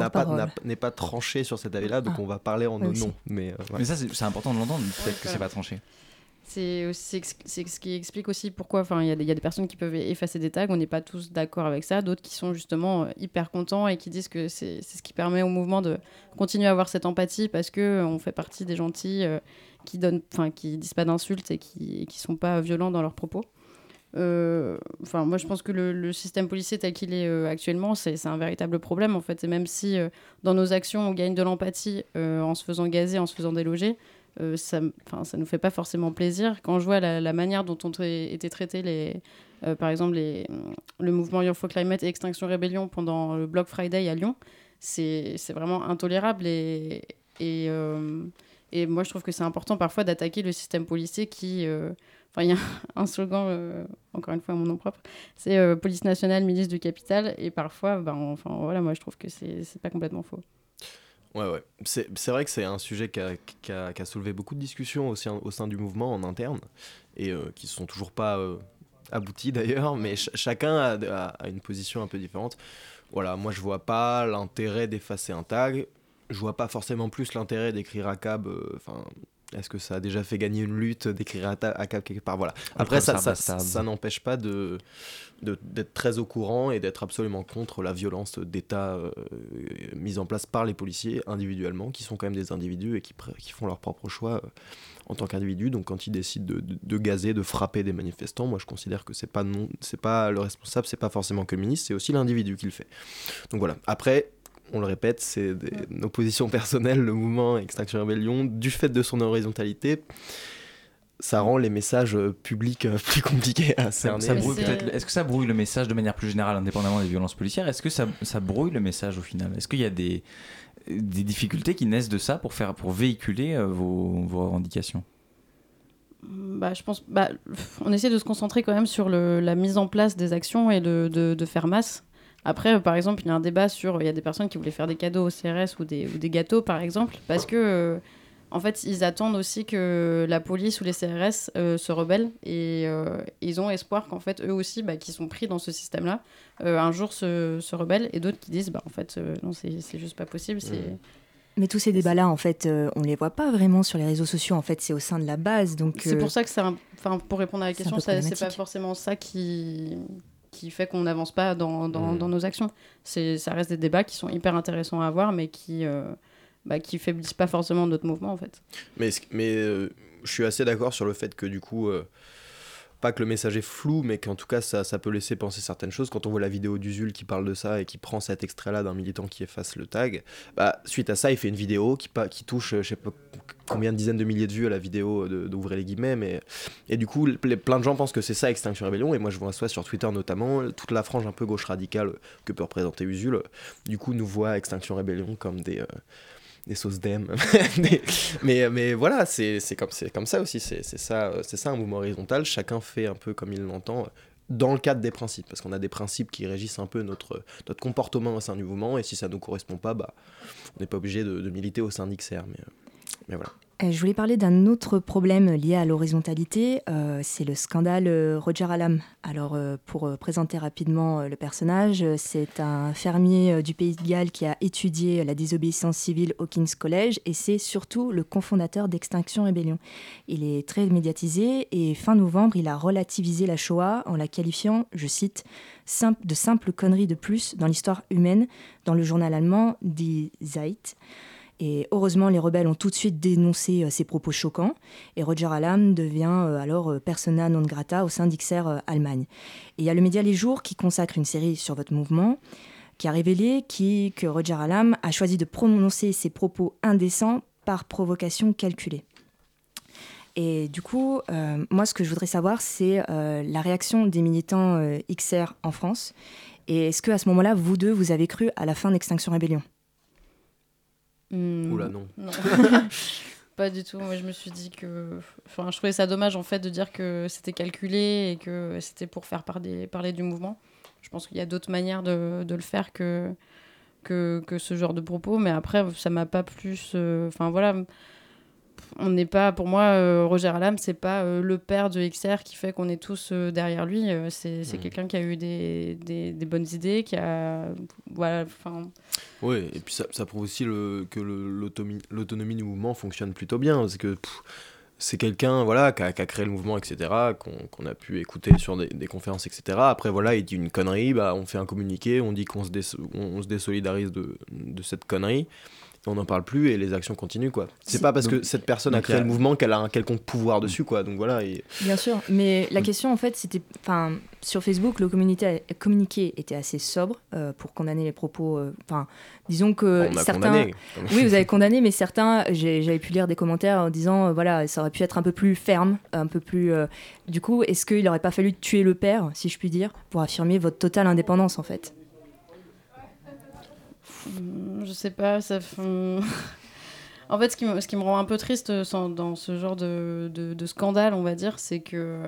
S7: n'est pas, tranché sur cet avis-là, donc ah. on va parler en nos noms. Mais,
S2: euh, mais ça, c'est important de l'entendre, peut-être que c'est pas tranché.
S3: C'est ce qui explique aussi pourquoi il y, y, a des personnes qui peuvent effacer des tags, on n'est pas tous d'accord avec ça, d'autres qui sont justement hyper contents et qui disent que c'est ce qui permet au mouvement de continuer à avoir cette empathie parce qu'on fait partie des gentils qui donnent, enfin, qui disent pas d'insultes et qui, qui sont pas violents dans leurs propos. Euh, enfin, moi, je pense que le, système policier tel qu'il est euh, actuellement, c'est un véritable problème en fait. Et même si euh, dans nos actions on gagne de l'empathie en se faisant gazer, en se faisant déloger, ça, ça nous fait pas forcément plaisir. Quand je vois la, manière dont ont été traités les, par exemple, les, le mouvement Your for Climate et Extinction Rébellion pendant le Block Friday à Lyon, c'est vraiment intolérable et et moi, je trouve que c'est important parfois d'attaquer le système policier qui. Euh, enfin, il y a un slogan, euh, encore une fois à mon nom propre, c'est euh, police nationale, milice du capital. Et parfois, ben, enfin, voilà, moi, je trouve que c'est pas complètement faux.
S7: Ouais, ouais. C'est vrai que c'est un sujet qui a, soulevé beaucoup de discussions au sein, du mouvement en interne et qui ne sont toujours pas abouties d'ailleurs, mais chacun a, a, une position un peu différente. Voilà, moi je vois pas l'intérêt d'effacer un tag je vois pas forcément plus l'intérêt d'écrire à cab. Euh, enfin, est-ce que ça a déjà fait gagner une lutte d'écrire à, cab quelque part? Voilà. Après, ça, ça, ça, n'empêche pas de d'être très au courant et d'être absolument contre la violence d'État euh, mise en place par les policiers individuellement, qui sont quand même des individus et qui, qui font leur propre choix euh, en tant qu'individus. Donc quand ils décident de, de, gazer, de frapper des manifestants, moi je considère que c'est pas non, c'est pas le responsable, c'est pas forcément que le ministre, c'est aussi l'individu qui le fait. Donc voilà. Après, on le répète, c'est nos positions personnelles, le mouvement Extinction Rebellion, du fait de son horizontalité, ça rend les messages euh, publics euh, plus compliqués à cerner.
S2: Est-ce que ça brouille le message de manière plus générale, indépendamment des violences policières? Est-ce que ça, brouille le message au final? Est-ce qu'il y a des, des, difficultés qui naissent de ça pour, faire, pour véhiculer euh, vos, vos revendications?
S3: Bah, je pense, bah, on essaie de se concentrer quand même sur le, la mise en place des actions et de, de, de faire masse. Après, par exemple, il y a un débat sur. Il y a des personnes qui voulaient faire des cadeaux au CRS ou des, ou des gâteaux, par exemple, parce que. Euh, en fait, ils attendent aussi que la police ou les CRS euh, se rebellent et euh, ils ont espoir qu'en fait, eux aussi, bah, qui sont pris dans ce système-là, un jour se, se, rebellent et d'autres qui disent, bah, en fait, non, c'est juste pas possible. c'est mmh.
S6: Mais tous ces débats-là, en fait, on les voit pas vraiment sur les réseaux sociaux. En fait, c'est au sein de la base. Donc,
S3: c'est pour ça que c'est, enfin, pour répondre à la question, c'est pas forcément ça qui qui fait qu'on n'avance pas dans, dans,
S7: Mm.
S3: dans nos actions. Ça reste des débats qui sont hyper intéressants à avoir, mais qui, euh, bah, qui faiblissent pas forcément notre mouvement en fait.
S7: Mais, mais euh, je suis assez d'accord sur le fait que du coup, euh, pas que le message est flou, mais qu'en tout cas, ça, peut laisser penser certaines choses. Quand on voit la vidéo d'Usul qui parle de ça et qui prend cet extrait-là d'un militant qui efface le tag, bah, suite à ça, il fait une vidéo qui, touche, euh, je sais pas combien de dizaines de milliers de vues à la vidéo de- d'ouvrir les guillemets, et du coup, le- plein de gens pensent que c'est ça Extinction Rebellion, et moi je vois ça sur Twitter notamment, toute la frange un peu gauche radicale que peut représenter Usul, du coup, nous voit Extinction Rebellion comme des. euh, des sauces d'em. Mais, mais voilà, c'est comme, comme ça aussi. C'est ça, euh, ça un mouvement horizontal. Chacun fait un peu comme il l'entend euh, dans le cadre des principes. Parce qu'on a des principes qui régissent un peu notre, notre comportement au sein du mouvement. Et si ça ne nous correspond pas, bah, on n'est pas obligé de, de militer au sein d'XR. Mais, euh, mais voilà.
S6: Euh, Je voulais parler d'un autre problème lié à l'horizontalité, euh, c'est le scandale euh, Roger Alam. Alors, pour présenter rapidement le personnage, c'est un fermier du Pays de Galles qui a étudié la désobéissance civile au King's College et c'est surtout le cofondateur d'Extinction Rebellion. Il est très médiatisé et fin novembre, il a relativisé la Shoah en la qualifiant, je cite, de simple connerie de plus dans l'histoire humaine dans le journal allemand Die Zeit. Et heureusement, les rebelles ont tout de suite dénoncé euh, ces propos choquants. Et Roger Alam devient euh, alors euh, persona non grata au sein d'XR Allemagne. Et il y a le média Les Jours qui consacre une série sur votre mouvement, qui a révélé que Roger Alam a choisi de prononcer ses propos indécents par provocation calculée. Et du coup, moi, ce que je voudrais savoir, c'est la réaction des militants XR en France. Et est-ce que à ce moment-là, vous deux, vous avez cru à la fin d'Extinction Rebellion?
S3: Hmm,
S7: Oula, non.
S3: pas du tout. Moi, je me suis dit que. Enfin, je trouvais ça dommage, en fait, de dire que c'était calculé et que c'était pour faire parler, parler du mouvement. Je pense qu'il y a d'autres manières de, de le faire que, que, que ce genre de propos. Mais après, ça m'a pas plus. euh, Enfin, voilà. On n'est pas. Pour moi, euh, Roger Alam, c'est pas euh, le père de XR qui fait qu'on est tous euh, derrière lui. Euh, c'est
S7: Mhm.
S3: quelqu'un qui a eu des, des, des bonnes idées, qui a. Voilà. Enfin.
S7: Oui, et puis ça, ça prouve aussi le, que l'autonomie du mouvement fonctionne plutôt bien. Parce que c'est quelqu'un voilà, qui, a, qui a créé le mouvement, etc., qu'on a pu écouter sur des, des conférences, etc. Après, voilà, il dit une connerie, bah, on fait un communiqué, on dit qu'on se, dés- on, on se désolidarise de, de cette connerie. On n'en parle plus et les actions continuent quoi. C'est
S6: Si.
S7: pas parce
S2: Donc-
S7: que cette personne a créé
S2: a-
S7: le mouvement qu'elle a un quelconque pouvoir dessus quoi. Donc voilà. Et...
S6: Bien sûr, mais la question en fait, c'était, enfin, sur Facebook, le communiqué, était assez sobre euh, pour condamner les propos. euh, Enfin, disons que
S7: On a
S6: certains,
S7: condamné.
S6: oui, vous avez condamné, mais certains, j'ai- j'avais pu lire des commentaires en disant, euh, voilà, ça aurait pu être un peu plus ferme, un peu plus. euh, Du coup, est-ce qu'il n'aurait pas fallu tuer le père, si je puis dire, pour affirmer votre totale indépendance en fait?
S3: Je sais pas, ça. fait- en fait, ce qui, me, ce qui me rend un peu triste euh, dans ce genre de scandale, on va dire, c'est que.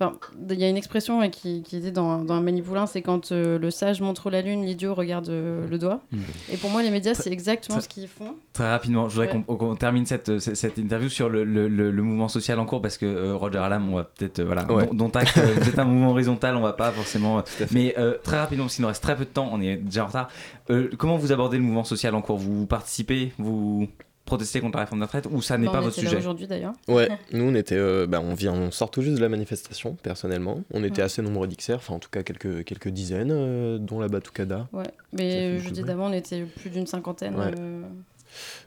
S3: Enfin, Il y a une expression euh, qui, qui dit dans, dans un Manipoulin, c'est quand euh, le sage montre la lune, l'idiot regarde euh, le doigt.
S2: Mm.
S3: Et pour moi, les médias, c'est exactement
S2: Très-
S3: ce qu'ils font.
S2: Très rapidement, je voudrais
S3: Ouais.
S2: qu'on qu'on termine cette, cette, cette interview sur le, le, le- le mouvement social en cours parce que euh, Roger Alam, on va peut-être, euh, voilà,
S7: Ouais.
S2: dont, dont acte, euh, vous êtes un mouvement horizontal, on va pas forcément. euh, mais euh, très rapidement, parce qu'il nous reste très peu de temps, on est déjà en retard. Euh, comment vous abordez le mouvement social en cours? Vous participez Vous protestez contre la réforme des retraites ou ça n'est
S3: Bah,
S2: pas
S3: on
S2: votre sujet
S3: aujourd'hui d'ailleurs.
S7: Ouais, nous on était, euh, bah, on vient, on sort tout juste de la manifestation personnellement. On était
S3: Ouais.
S7: assez nombreux d'XR, enfin en tout cas quelques quelques dizaines, euh, dont la Batucada.
S3: Ouais. Mais jeudi d'avant, on était plus d'une cinquantaine.
S7: Ouais.
S3: euh,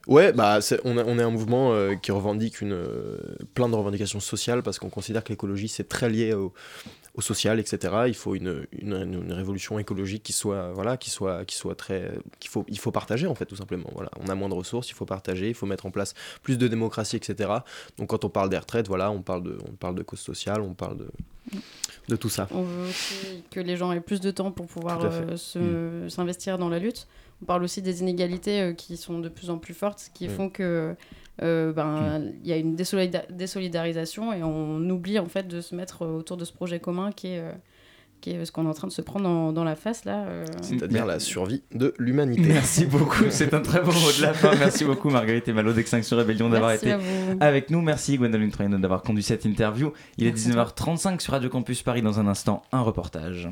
S7: Ouais, bah on, a- on est un mouvement euh, qui revendique une, euh, plein de revendications sociales parce qu'on considère que l'écologie c'est très lié au, au social, etc. Il faut une, une, une révolution écologique qui soit, voilà, qui soit, qui soit très, qu'il faut, il faut partager en fait tout simplement. Voilà, on a moins de ressources, il faut partager, il faut mettre en place plus de démocratie, etc. Donc quand on parle des retraites, voilà, on parle de, on parle de cause sociale, on parle de, de tout ça.
S3: On veut aussi que les gens aient plus de temps pour pouvoir euh, se- s'investir dans la lutte. On parle aussi des inégalités euh, qui sont de plus en plus fortes, qui
S7: Mm.
S3: font que euh, ben il y a une désolida- désolidarisation et on oublie en fait de se mettre euh, autour de ce projet commun qui est, euh, qui est ce qu'on est en train de se prendre dans, dans la face là. euh.
S7: C'est-à-dire la survie de l'humanité.
S2: Merci beaucoup, c'est un très beau mot de la fin. Merci beaucoup Marguerite et Malo d'Extinction Rebellion d'avoir été avec nous. Merci Gwendoline Troyano d'avoir conduit cette interview. Il est 19h35 sur Radio Campus Paris. Dans un instant, un reportage.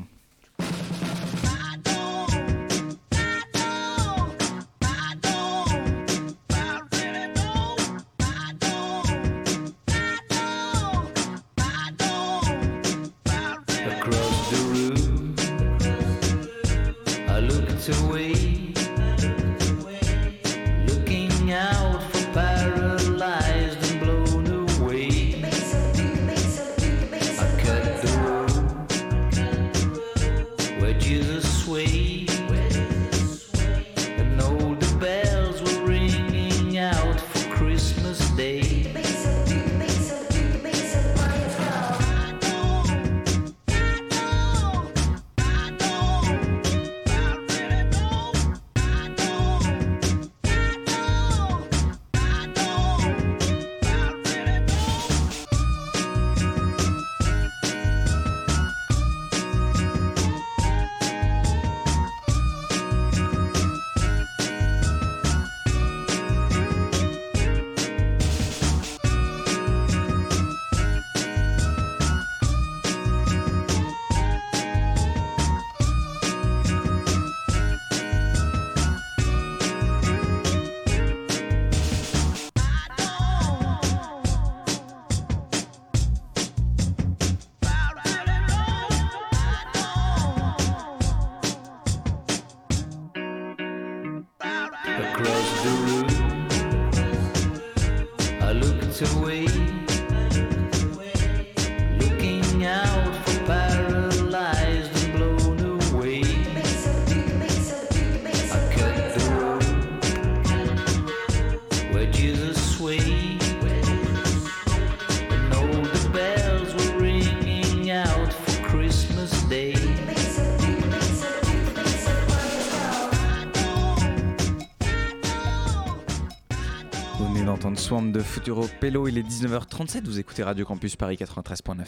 S2: D'entendre Swamp de Futuro Pello, il est 19h37, vous écoutez Radio Campus Paris 93.9.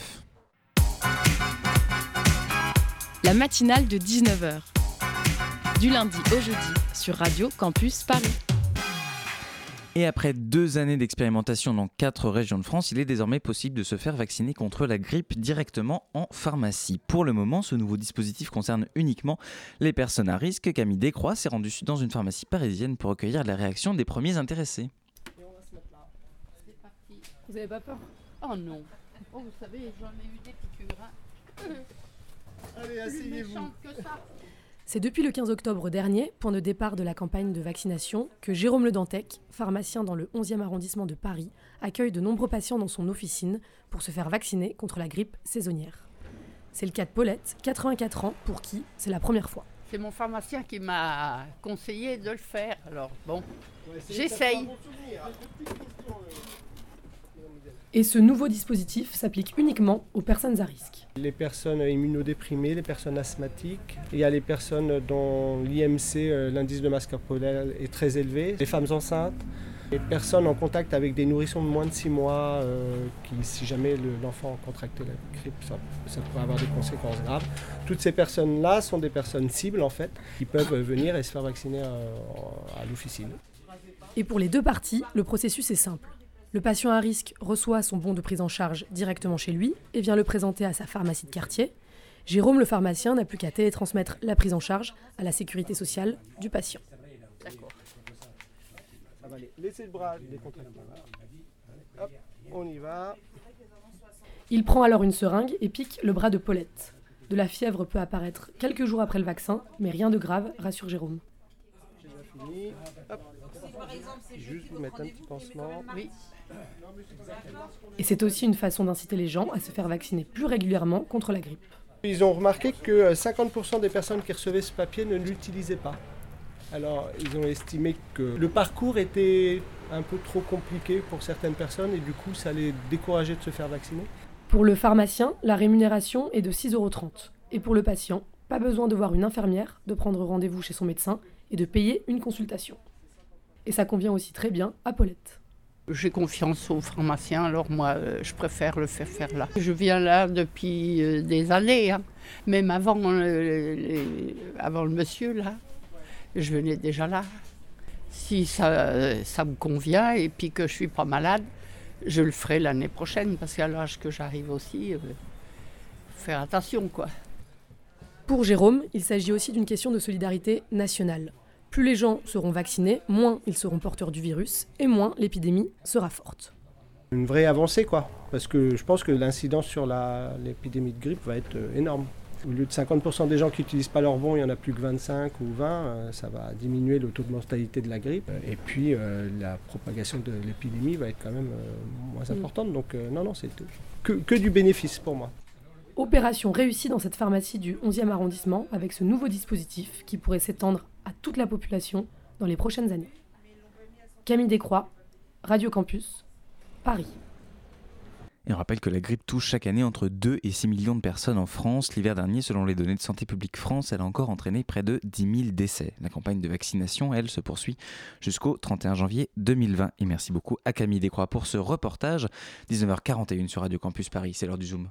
S9: La matinale de 19h. Du lundi au jeudi sur Radio Campus Paris.
S2: Et après deux années d'expérimentation dans quatre régions de France, il est désormais possible de se faire vacciner contre la grippe directement en pharmacie. Pour le moment, ce nouveau dispositif concerne uniquement les personnes à risque. Camille Descroix s'est rendue dans une pharmacie parisienne pour recueillir la réaction des premiers intéressés.
S11: Vous avez pas peur? Oh non. Oh, vous savez, j'en ai eu des piqûres. hein.
S12: Allez, asseyez-vous. C'est depuis le 15 octobre dernier, point de départ de la campagne de vaccination, que Jérôme Le Dantec, pharmacien dans le 11e arrondissement de Paris, accueille de nombreux patients dans son officine pour se faire vacciner contre la grippe saisonnière. C'est le cas de Paulette, 84 ans, pour qui c'est la première fois.
S11: C'est mon pharmacien qui m'a conseillé de le faire. Alors bon, j'essaye.
S12: Et ce nouveau dispositif s'applique uniquement aux personnes à risque.
S13: Les personnes immunodéprimées, les personnes asthmatiques, il y a les personnes dont l'IMC, euh, l'indice de masse corporelle, est très élevé, les femmes enceintes, les personnes en contact avec des nourrissons de moins de 6 mois, euh, qui, si jamais le- l'enfant contractait la grippe, ça, ça pourrait avoir des conséquences graves. Toutes ces personnes-là sont des personnes cibles, en fait, qui peuvent venir et se faire vacciner euh, à l'officine.
S12: Et pour les deux parties, le processus est simple. Le patient à risque reçoit son bon de prise en charge directement chez lui et vient le présenter à sa pharmacie de quartier. Jérôme, le pharmacien, n'a plus qu'à télétransmettre la prise en charge à la sécurité sociale du patient.
S13: Ça va aller. Laissez le bras décontracté. Hop, on y va.
S12: Il prend alors une seringue et pique le bras de Paulette. De la fièvre peut apparaître quelques jours après le vaccin, mais rien de grave, rassure Jérôme.
S13: J'ai déjà fini. Hop. Juste vous mettre un petit pansement.
S11: Oui.
S12: Et c'est aussi une façon d'inciter les gens à se faire vacciner plus régulièrement contre la grippe.
S13: Ils ont remarqué que euh, 50% des personnes qui recevaient ce papier ne l'utilisaient pas. Alors, ils ont estimé que le parcours était un peu trop compliqué pour certaines personnes et du coup, ça les décourageait de se faire vacciner.
S12: Pour le pharmacien, la rémunération est de 6,30 euros. Et pour le patient, pas besoin de voir une infirmière, de prendre rendez-vous chez son médecin et de payer une consultation. Et ça convient aussi très bien à Paulette.
S11: J'ai confiance aux pharmaciens, alors moi, euh, je préfère le faire faire là. Je viens là depuis euh, des années, hein. même avant, euh, avant le monsieur là. Je venais déjà là. Si ça, me convient et puis que je suis pas malade, je le ferai l'année prochaine parce qu'à l'âge que j'arrive aussi, faire attention quoi.
S12: Pour Jérôme, il s'agit aussi d'une question de solidarité nationale. Plus les gens seront vaccinés, moins ils seront porteurs du virus et moins l'épidémie sera forte.
S13: Une vraie avancée, quoi. Parce que je pense que l'incidence sur l'épidémie de grippe va être euh, énorme. Au lieu de 50% des gens qui n'utilisent pas leur bon, il y en a plus que 25 ou 20, euh, ça va diminuer le taux de mortalité de la grippe. Et puis euh, la propagation de l'épidémie va être quand même euh, moins
S12: Mm.
S13: importante. Donc euh, non, non, c'est que, que du bénéfice pour moi.
S12: Opération réussie dans cette pharmacie du 11e arrondissement avec ce nouveau dispositif qui pourrait s'étendre à toute la population dans les prochaines années. Camille Descroix, Radio Campus, Paris.
S2: Et on rappelle que la grippe touche chaque année entre 2 et 6 millions de personnes en France. L'hiver dernier, selon les données de Santé publique France, elle a encore entraîné près de 10 000 décès. La campagne de vaccination, elle, se poursuit jusqu'au 31 janvier 2020. Et merci beaucoup à Camille Descroix pour ce reportage. 19h41 sur Radio Campus Paris, c'est l'heure du Zoom.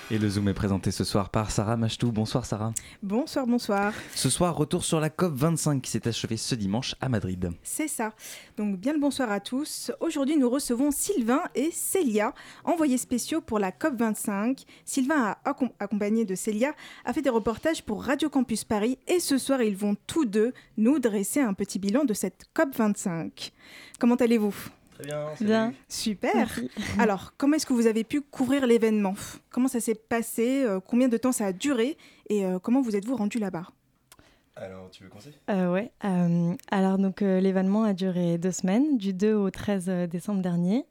S2: Et le Zoom est présenté ce soir par Sarah Machtou. Bonsoir Sarah.
S14: Bonsoir, bonsoir.
S2: Ce soir, retour sur la COP25 qui s'est achevée ce dimanche à Madrid.
S14: C'est ça. Donc bien le bonsoir à tous. Aujourd'hui, nous recevons Sylvain et Célia, envoyés spéciaux pour la COP25. Sylvain, a accompagné de Célia, a fait des reportages pour Radio Campus Paris et ce soir, ils vont tous deux nous dresser un petit bilan de cette COP25. Comment allez-vous?
S15: Bien.
S14: Super. Alors, comment est-ce que vous avez pu couvrir l'événement? Comment ça s'est passé? Euh, Combien de temps ça a duré? Et euh, comment vous êtes-vous rendu là-bas?
S15: Alors, tu veux commencer euh, Ouais. alors, donc, l'événement a duré deux semaines, du 2 au 13 décembre dernier.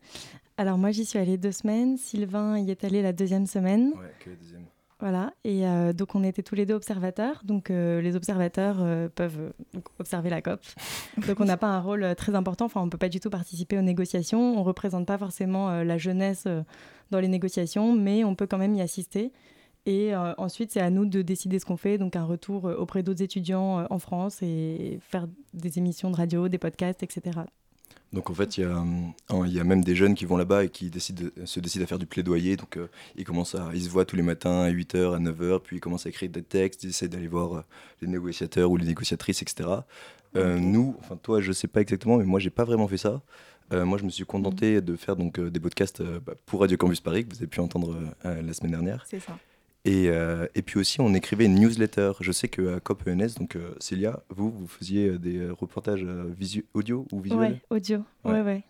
S15: Alors, moi, j'y suis allée deux semaines. Sylvain y est allé la deuxième semaine. Ouais, que la deuxième. Voilà, et euh, donc on était tous les deux observateurs. Donc euh, les observateurs euh, peuvent observer la COP. donc on n'a pas un rôle très important, enfin on ne peut pas du tout participer aux négociations. On ne représente pas forcément la jeunesse dans les négociations, mais on peut quand même y assister. Et ensuite, c'est à nous de décider ce qu'on fait, donc un retour auprès d'autres étudiants en France et faire des émissions de radio, des podcasts, etc. Donc en fait, il y, y a même des jeunes qui vont là-bas et qui décident, se décident à faire du plaidoyer. Donc euh, ils, commencent à, ils se voient tous les matins à 8h, à 9h, puis ils commencent à écrire des textes, ils essaient d'aller voir euh, les négociateurs ou les négociatrices, etc. Euh, nous, enfin toi, je sais pas exactement, mais moi, j'ai pas vraiment fait ça. moi, je me suis contenté mhm. de faire donc des podcasts bah, pour Radio Campus Paris, que vous avez pu entendre la semaine dernière.
S14: C'est ça.
S15: Et, euh, et, puis aussi, on écrivait une newsletter. Je sais qu'à COP ENS, donc euh, Célia, vous, vous faisiez euh, des reportages audio ou visuels Oui, audio. Ouais, ouais.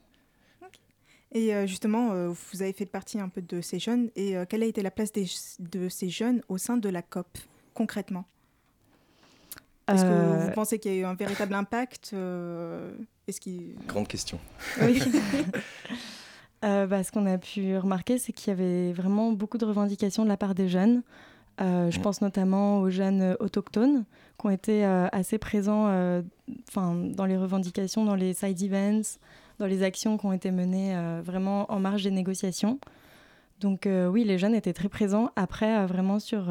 S14: Et justement, vous avez fait partie un peu de ces jeunes. Et quelle a été la place des, de ces jeunes au sein de la COP, concrètement? Est-ce que vous pensez qu'il y a eu un véritable impact Est-ce
S15: Grande question. Oui. Euh, bah, ce qu'on a pu remarquer, c'est qu'il y avait vraiment beaucoup de revendications de la part des jeunes. Euh, je pense notamment aux jeunes autochtones qui ont été euh, assez présents dans les revendications, dans les side events, dans les actions qui ont été menées vraiment en marge des négociations. Donc oui, les jeunes étaient très présents. Après, vraiment sur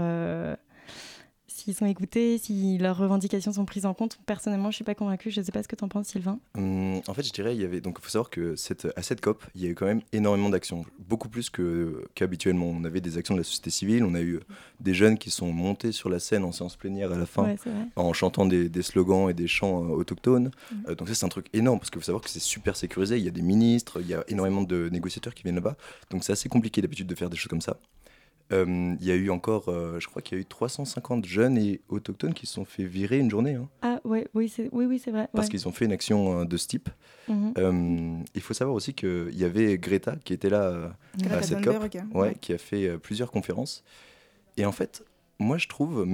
S15: s'ils sont écoutés, si leurs revendications sont prises en compte. Personnellement, je suis pas convaincue. Je ne sais pas ce que tu en penses, Sylvain. Hum, en fait, je dirais, il y avait donc faut savoir que cette, à cette COP, il y a eu quand même énormément d'actions, beaucoup plus que qu'habituellement. On avait des actions de la société civile, on a eu des jeunes qui sont montés sur la scène en séance plénière à la fin, en chantant des, des, slogans et des chants euh, autochtones. Mmh. Euh, donc ça, c'est un truc énorme parce qu'il faut savoir que c'est super sécurisé. Il y a des ministres, il y a énormément de négociateurs qui viennent là-bas. Donc c'est assez compliqué d'habitude de faire des choses comme ça. Euh, il y a eu encore, euh, je crois qu'il y a eu 350 jeunes et autochtones qui se sont fait virer une journée. Hein. Ah ouais, oui, c'est oui, oui, vrai. Parce qu'ils ont fait une action euh, de ce type. Mhm. il faut savoir aussi qu'il y avait Greta qui était là à cette COP, ouais, qui a fait plusieurs conférences. Et en fait, moi je trouve,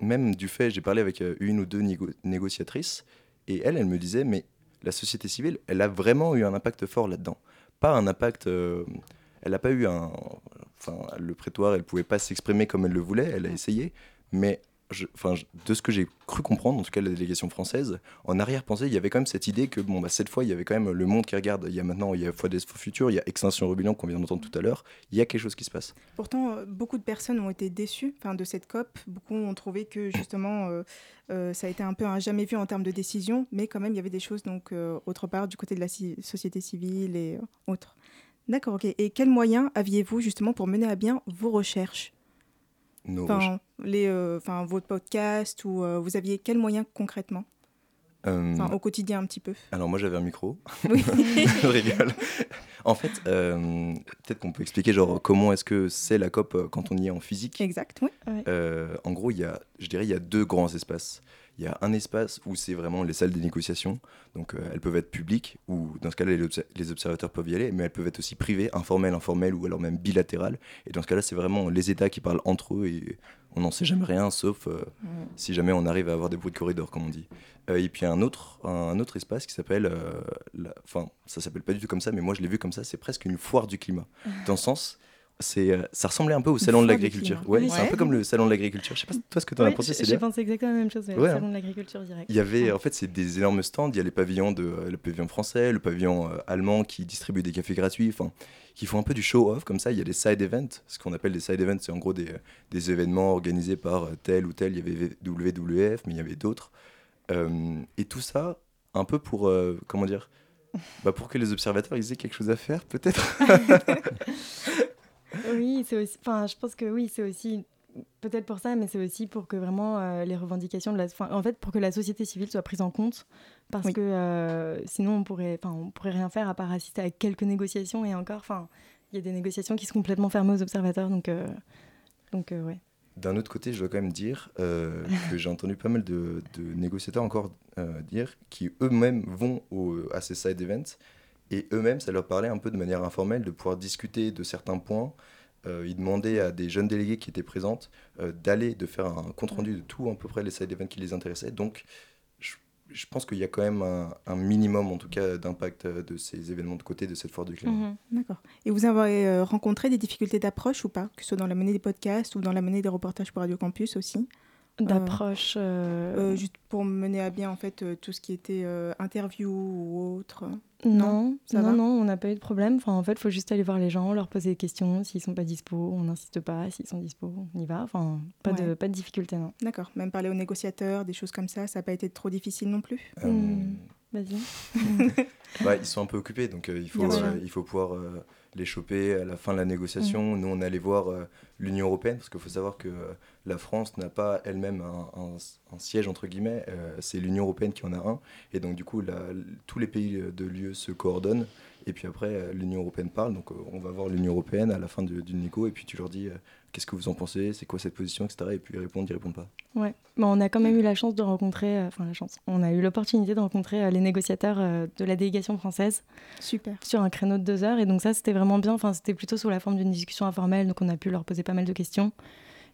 S15: même du fait, j'ai parlé avec une ou deux négociatrices, et elle, elle me disait, mais la société civile, elle a vraiment eu un impact fort là-dedans. Pas un impact elle n'a pas eu un. Enfin, le prétoire, elle pouvait pas s'exprimer comme elle le voulait, elle a essayé, mais enfin, de ce que j'ai cru comprendre, en tout cas la délégation française, en arrière-pensée, il y avait quand même cette idée que bon, bah, cette fois, il y avait quand même le monde qui regarde. Il y a maintenant, il y a Foi des Futurs, il y a Extinction Rebellion qu'on vient d'entendre tout à l'heure. Il y a quelque chose qui se passe.
S14: Pourtant, euh, beaucoup de personnes ont été déçues de cette COP. Beaucoup ont trouvé que justement, euh, euh, ça a été un peu un jamais vu en termes de décision, mais quand même, il y avait des choses donc autre part du côté de la société civile et autres. D'accord, ok. Et quels moyens aviez-vous justement pour mener à bien vos recherches?
S15: Nos
S14: enfin, les, euh, enfin, votre podcast ou euh, vous aviez quels moyens concrètement? Euh, au quotidien un petit peu.
S15: Alors moi j'avais un micro. Oui. je rigole. En fait, peut-être qu'on peut expliquer genre comment est-ce que c'est la COP quand on y est en physique?
S14: Exact, oui.
S15: en gros, il y a, je dirais, il y a deux grands espaces. Il y a un espace où c'est vraiment les salles des négociations. Donc euh, elles peuvent être publiques, ou dans ce cas-là, les, observateurs peuvent y aller, mais elles peuvent être aussi privées, informelles, informelles, ou alors même bilatérales. Et dans ce cas-là, c'est vraiment les États qui parlent entre eux et on n'en sait jamais rien, sauf euh, si jamais on arrive à avoir des bruits de corridor, comme on dit. Euh, et puis un autre, un autre espace qui s'appelle, enfin, ça s'appelle pas du tout comme ça, mais moi je l'ai vu comme ça, c'est presque une foire du climat. Dans le sens, ça ressemblait un peu au salon de l'agriculture. Ouais, c'est un peu comme le salon de l'agriculture. Je sais pas toi ce que tu en as pensé, c'est J'ai pensé exactement la même chose, le salon de l'agriculture direct. Il y avait en fait c'est des énormes stands, il y a les pavillons de euh, le pavillon français, le pavillon euh, allemand qui distribue des cafés gratuits, enfin qui font un peu du show off comme ça, il y a des side events, ce qu'on appelle des side events, c'est en gros des, des, événements organisés par tel ou tel, il y avait WWF mais il y avait d'autres. et tout ça un peu pour comment dire? Bah pour que les observateurs ils aient quelque chose à faire peut-être?
S16: Oui, c'est aussi. Enfin, je pense que oui, c'est aussi peut-être pour ça, mais c'est aussi pour que vraiment euh, les revendications de la, en fait, pour que la société civile soit prise en compte, parce que euh, sinon on pourrait, enfin, on pourrait rien faire à part assister à quelques négociations et encore, enfin, il y a des négociations qui sont complètement fermées aux observateurs, donc, euh, donc ouais.
S15: D'un autre côté, je dois quand même dire que j'ai entendu pas mal de, de négociateurs encore dire qui eux-mêmes vont au, à ces side events et eux-mêmes, ça leur parlait un peu de manière informelle de pouvoir discuter de certains points euh, il demandait à des jeunes délégués qui étaient présentes euh, d'aller, de faire un compte-rendu de tout à peu près les side events qui les intéressaient. Donc, je, pense qu'il y a quand même un, minimum, en tout cas, d'impact euh, de ces événements de côté de cette foire du climat.
S14: Mhm. D'accord. Et vous avez rencontré des difficultés d'approche ou pas? Que ce soit dans la monnaie des podcasts ou dans la monnaie des reportages pour Radio Campus aussi?
S16: D'approche
S14: Juste pour mener à bien, en fait, tout ce qui était interview ou autre
S16: non, non, non, on n'a pas eu de problème. Enfin, en fait, il faut juste aller voir les gens, leur poser des questions. S'ils sont pas dispo, on n'insiste pas. S'ils sont dispo, on y va. Enfin, pas, de, pas de difficulté, non.
S14: D'accord. Même parler aux négociateurs, des choses comme ça, ça n'a pas été trop difficile non plus
S16: euh, hmm. Vas-y.
S15: bah, ils sont un peu occupés, donc euh, il, faut, euh, il faut pouvoir les choper à la fin de la négociation. Mm. Nous, on allait voir euh, l'Union européenne, parce qu'il faut savoir que euh, la France n'a pas elle-même un, siège, entre guillemets, euh, c'est l'Union européenne qui en a un. Et donc, du coup, tous les pays de l'UE se coordonnent. Et puis après, l'Union européenne parle. Donc, on va voir l'Union européenne à la fin du, négo. Et puis, tu leur dis qu'est-ce que vous en pensez, c'est quoi cette position, etc. Et puis ils répondent, ils répondent pas.
S16: Ouais, bon, on a quand même eu la chance de rencontrer, enfin la chance, on a eu l'opportunité de rencontrer les négociateurs de la délégation française.
S14: Super.
S16: Sur un créneau de deux heures. Et donc ça, c'était vraiment bien. Enfin, c'était plutôt sous la forme d'une discussion informelle. Donc on a pu leur poser pas mal de questions.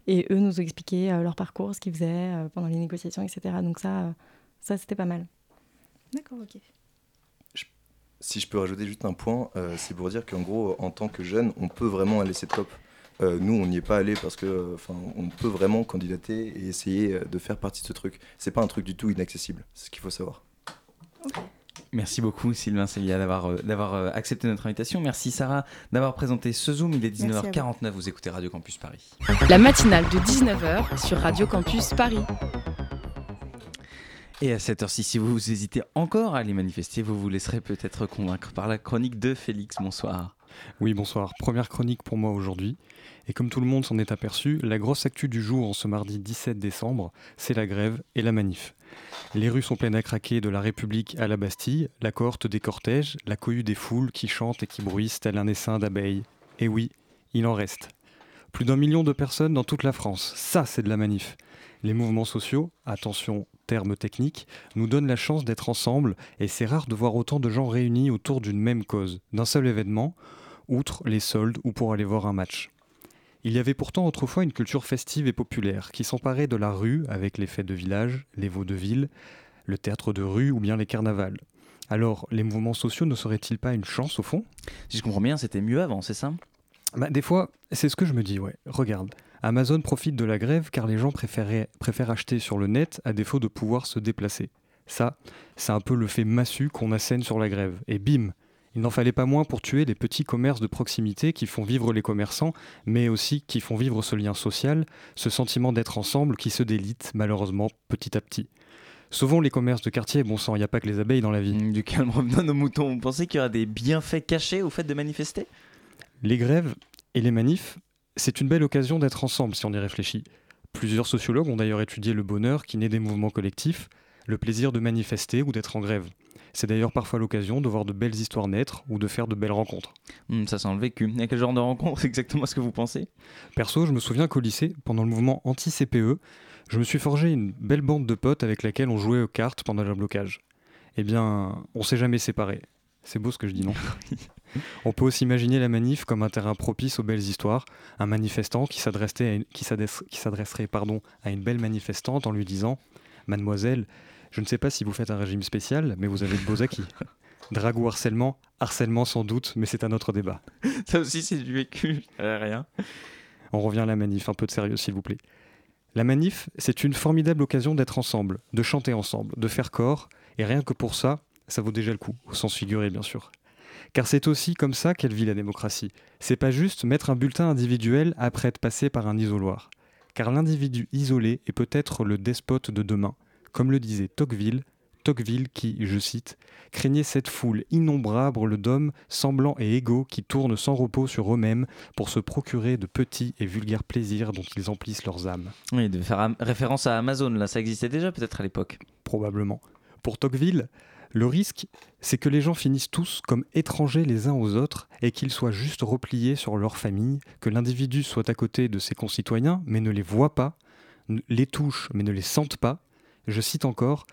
S16: Et eux nous ont expliqué leur parcours, ce qu'ils faisaient pendant les négociations, etc. Donc ça, ça c'était pas mal.
S14: D'accord, ok.
S15: si je peux rajouter juste un point, c'est pour dire qu'en gros, en tant que jeune, on peut vraiment aller cette COP. Euh, nous, on n'y est pas allé parce que, enfin, on peut vraiment candidater et essayer de faire partie de ce truc. C'est pas un truc du tout inaccessible. C'est ce qu'il faut savoir.
S2: Merci beaucoup Sylvain Célia d'avoir euh, d'avoir euh, accepté notre invitation. Merci Sarah d'avoir présenté ce Zoom. Il est 19h49, vous. vous écoutez Radio Campus Paris.
S9: La matinale de 19h sur Radio Campus Paris.
S2: Et à cette heure-ci, si vous hésitez encore à aller manifester, vous vous laisserez peut-être convaincre par la chronique de Félix. Bonsoir.
S17: Oui, bonsoir. Première chronique pour moi aujourd'hui. Et comme tout le monde s'en est aperçu, la grosse actu du jour en ce mardi 17 décembre, c'est la grève et la manif. Les rues sont pleines à craquer de la République à la Bastille, la cohorte des cortèges, la cohue des foules qui chantent et qui bruissent tel un essaim d'abeilles. Et oui, il en reste. Plus d'un million de personnes dans toute la France, ça c'est de la manif. Les mouvements sociaux, attention, terme technique, nous donnent la chance d'être ensemble et c'est rare de voir autant de gens réunis autour d'une même cause, d'un seul événement, outre les soldes ou pour aller voir un match. Il y avait pourtant autrefois une culture festive et populaire qui s'emparait de la rue avec les fêtes de village, les vaudevilles, le théâtre de rue ou bien les carnavals. Alors, les mouvements sociaux ne seraient-ils pas une chance au fond?
S2: Si je comprends bien, c'était mieux avant, c'est ça?
S17: Bah, Des fois, c'est ce que je me dis, ouais. Regarde, Amazon profite de la grève car les gens préfèrent acheter sur le net à défaut de pouvoir se déplacer. Ça, c'est un peu le fait massu qu'on assène sur la grève. Et bim, il n'en fallait pas moins pour tuer les petits commerces de proximité qui font vivre les commerçants, mais aussi qui font vivre ce lien social, ce sentiment d'être ensemble qui se délite malheureusement petit à petit. Souvent les commerces de quartier, bon sang, il n'y a pas que les abeilles dans la vie.
S2: Du calme revenant nos moutons, vous pensez qu'il y aura des bienfaits cachés au fait de manifester?
S17: Les grèves et les manifs, c'est une belle occasion d'être ensemble si on y réfléchit. Plusieurs sociologues ont d'ailleurs étudié le bonheur qui naît des mouvements collectifs, le plaisir de manifester ou d'être en grève. C'est d'ailleurs parfois l'occasion de voir de belles histoires naître ou de faire de belles rencontres.
S2: Hmm, ça sent le vécu. Et quel genre de rencontre C'est exactement ce que vous pensez?
S17: Perso, je me souviens qu'au lycée, pendant le mouvement anti-CPE, je me suis forgé une belle bande de potes avec laquelle on jouait aux cartes pendant le blocage. Eh bien, on s'est jamais séparés. C'est beau ce que je dis, non? On peut aussi imaginer la manif comme un terrain propice aux belles histoires, un manifestant qui s'adresserait à une belle manifestante en lui disant Mademoiselle, je ne sais pas si vous faites un régime spécial, mais vous avez de beaux acquis. Drague ou harcèlement Harcèlement sans doute, mais c'est un autre débat.
S2: Ça aussi, c'est du vécu. rien.
S17: On revient à la manif, un peu de sérieux, s'il vous plaît. La manif, c'est une formidable occasion d'être ensemble, de chanter ensemble, de faire corps, et rien que pour ça, ça vaut déjà le coup, au sens figuré, bien sûr. Car c'est aussi comme ça qu'elle vit la démocratie. C'est pas juste mettre un bulletin individuel après être passé par un isoloir. Car l'individu isolé est peut-être le despote de demain, comme le disait Tocqueville, Tocqueville qui, je cite, craignait cette foule innombrable d'hommes semblants et égaux qui tournent sans repos sur eux-mêmes pour se procurer de petits et vulgaires plaisirs dont ils emplissent leurs âmes.
S2: Oui, de faire référence à Amazon, là, ça existait déjà peut-être à l'époque.
S17: Probablement. Pour Tocqueville, le risque, c'est que les gens finissent tous comme étrangers les uns aux autres et qu'ils soient juste repliés sur leur famille, que l'individu soit à côté de ses concitoyens mais ne les voit pas, les touche mais ne les sente pas. Je cite encore,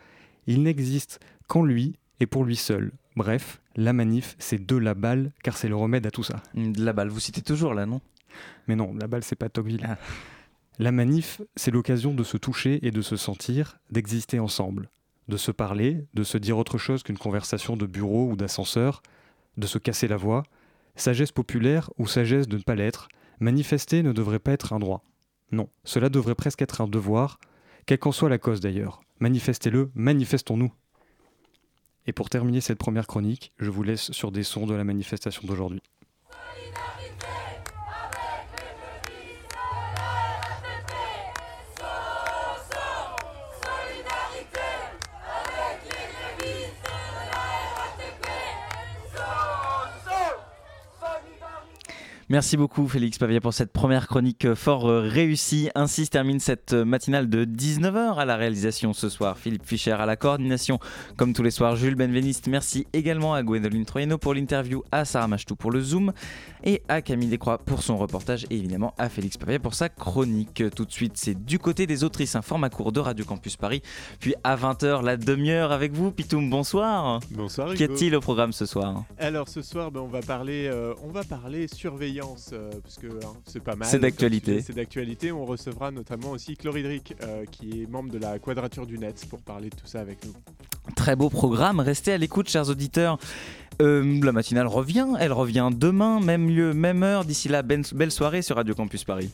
S17: il n'existe qu'en lui et pour lui seul. Bref, la manif, c'est de la balle, car c'est le remède à tout ça.
S2: De la balle, vous citez toujours là, non?
S17: Mais non, la balle, c'est pas Tocqueville. Ah. La manif, c'est l'occasion de se toucher et de se sentir, d'exister ensemble de se parler, de se dire autre chose qu'une conversation de bureau ou d'ascenseur, de se casser la voix, sagesse populaire ou sagesse de ne pas l'être, manifester ne devrait pas être un droit. Non, cela devrait presque être un devoir, quelle qu'en soit la cause d'ailleurs. Manifestez-le, manifestons-nous. Et pour terminer cette première chronique, je vous laisse sur des sons de la manifestation d'aujourd'hui.
S2: Merci beaucoup Félix Pavia pour cette première chronique euh, fort euh, réussie. Ainsi se termine cette euh, matinale de 19h à la réalisation ce soir. Philippe Fischer à la coordination comme tous les soirs. Jules Benveniste. Merci également à Gwendoline Troyeno pour l'interview, à Sarah Machtou pour le Zoom et à Camille Descroix pour son reportage et évidemment à Félix Pavia pour sa chronique. Tout de suite, c'est du côté des autrices, un format court de Radio Campus Paris. Puis à 20h, la demi-heure avec vous. Pitoum, bonsoir.
S18: Bonsoir.
S2: Qu'y a-t-il au programme ce soir?
S18: Alors ce soir, ben, on va parler, on va parler surveillance euh, parce que hein, c'est pas mal.
S2: C'est d'actualité.
S18: C'est d'actualité. On recevra notamment aussi Chloridric, euh, qui est membre de la Quadrature du Net, pour parler de tout ça avec nous.
S2: Très beau programme. Restez à l'écoute, chers auditeurs. Euh, la matinale revient. Elle revient demain, même lieu, même heure. D'ici là, belle soirée sur Radio Campus Paris.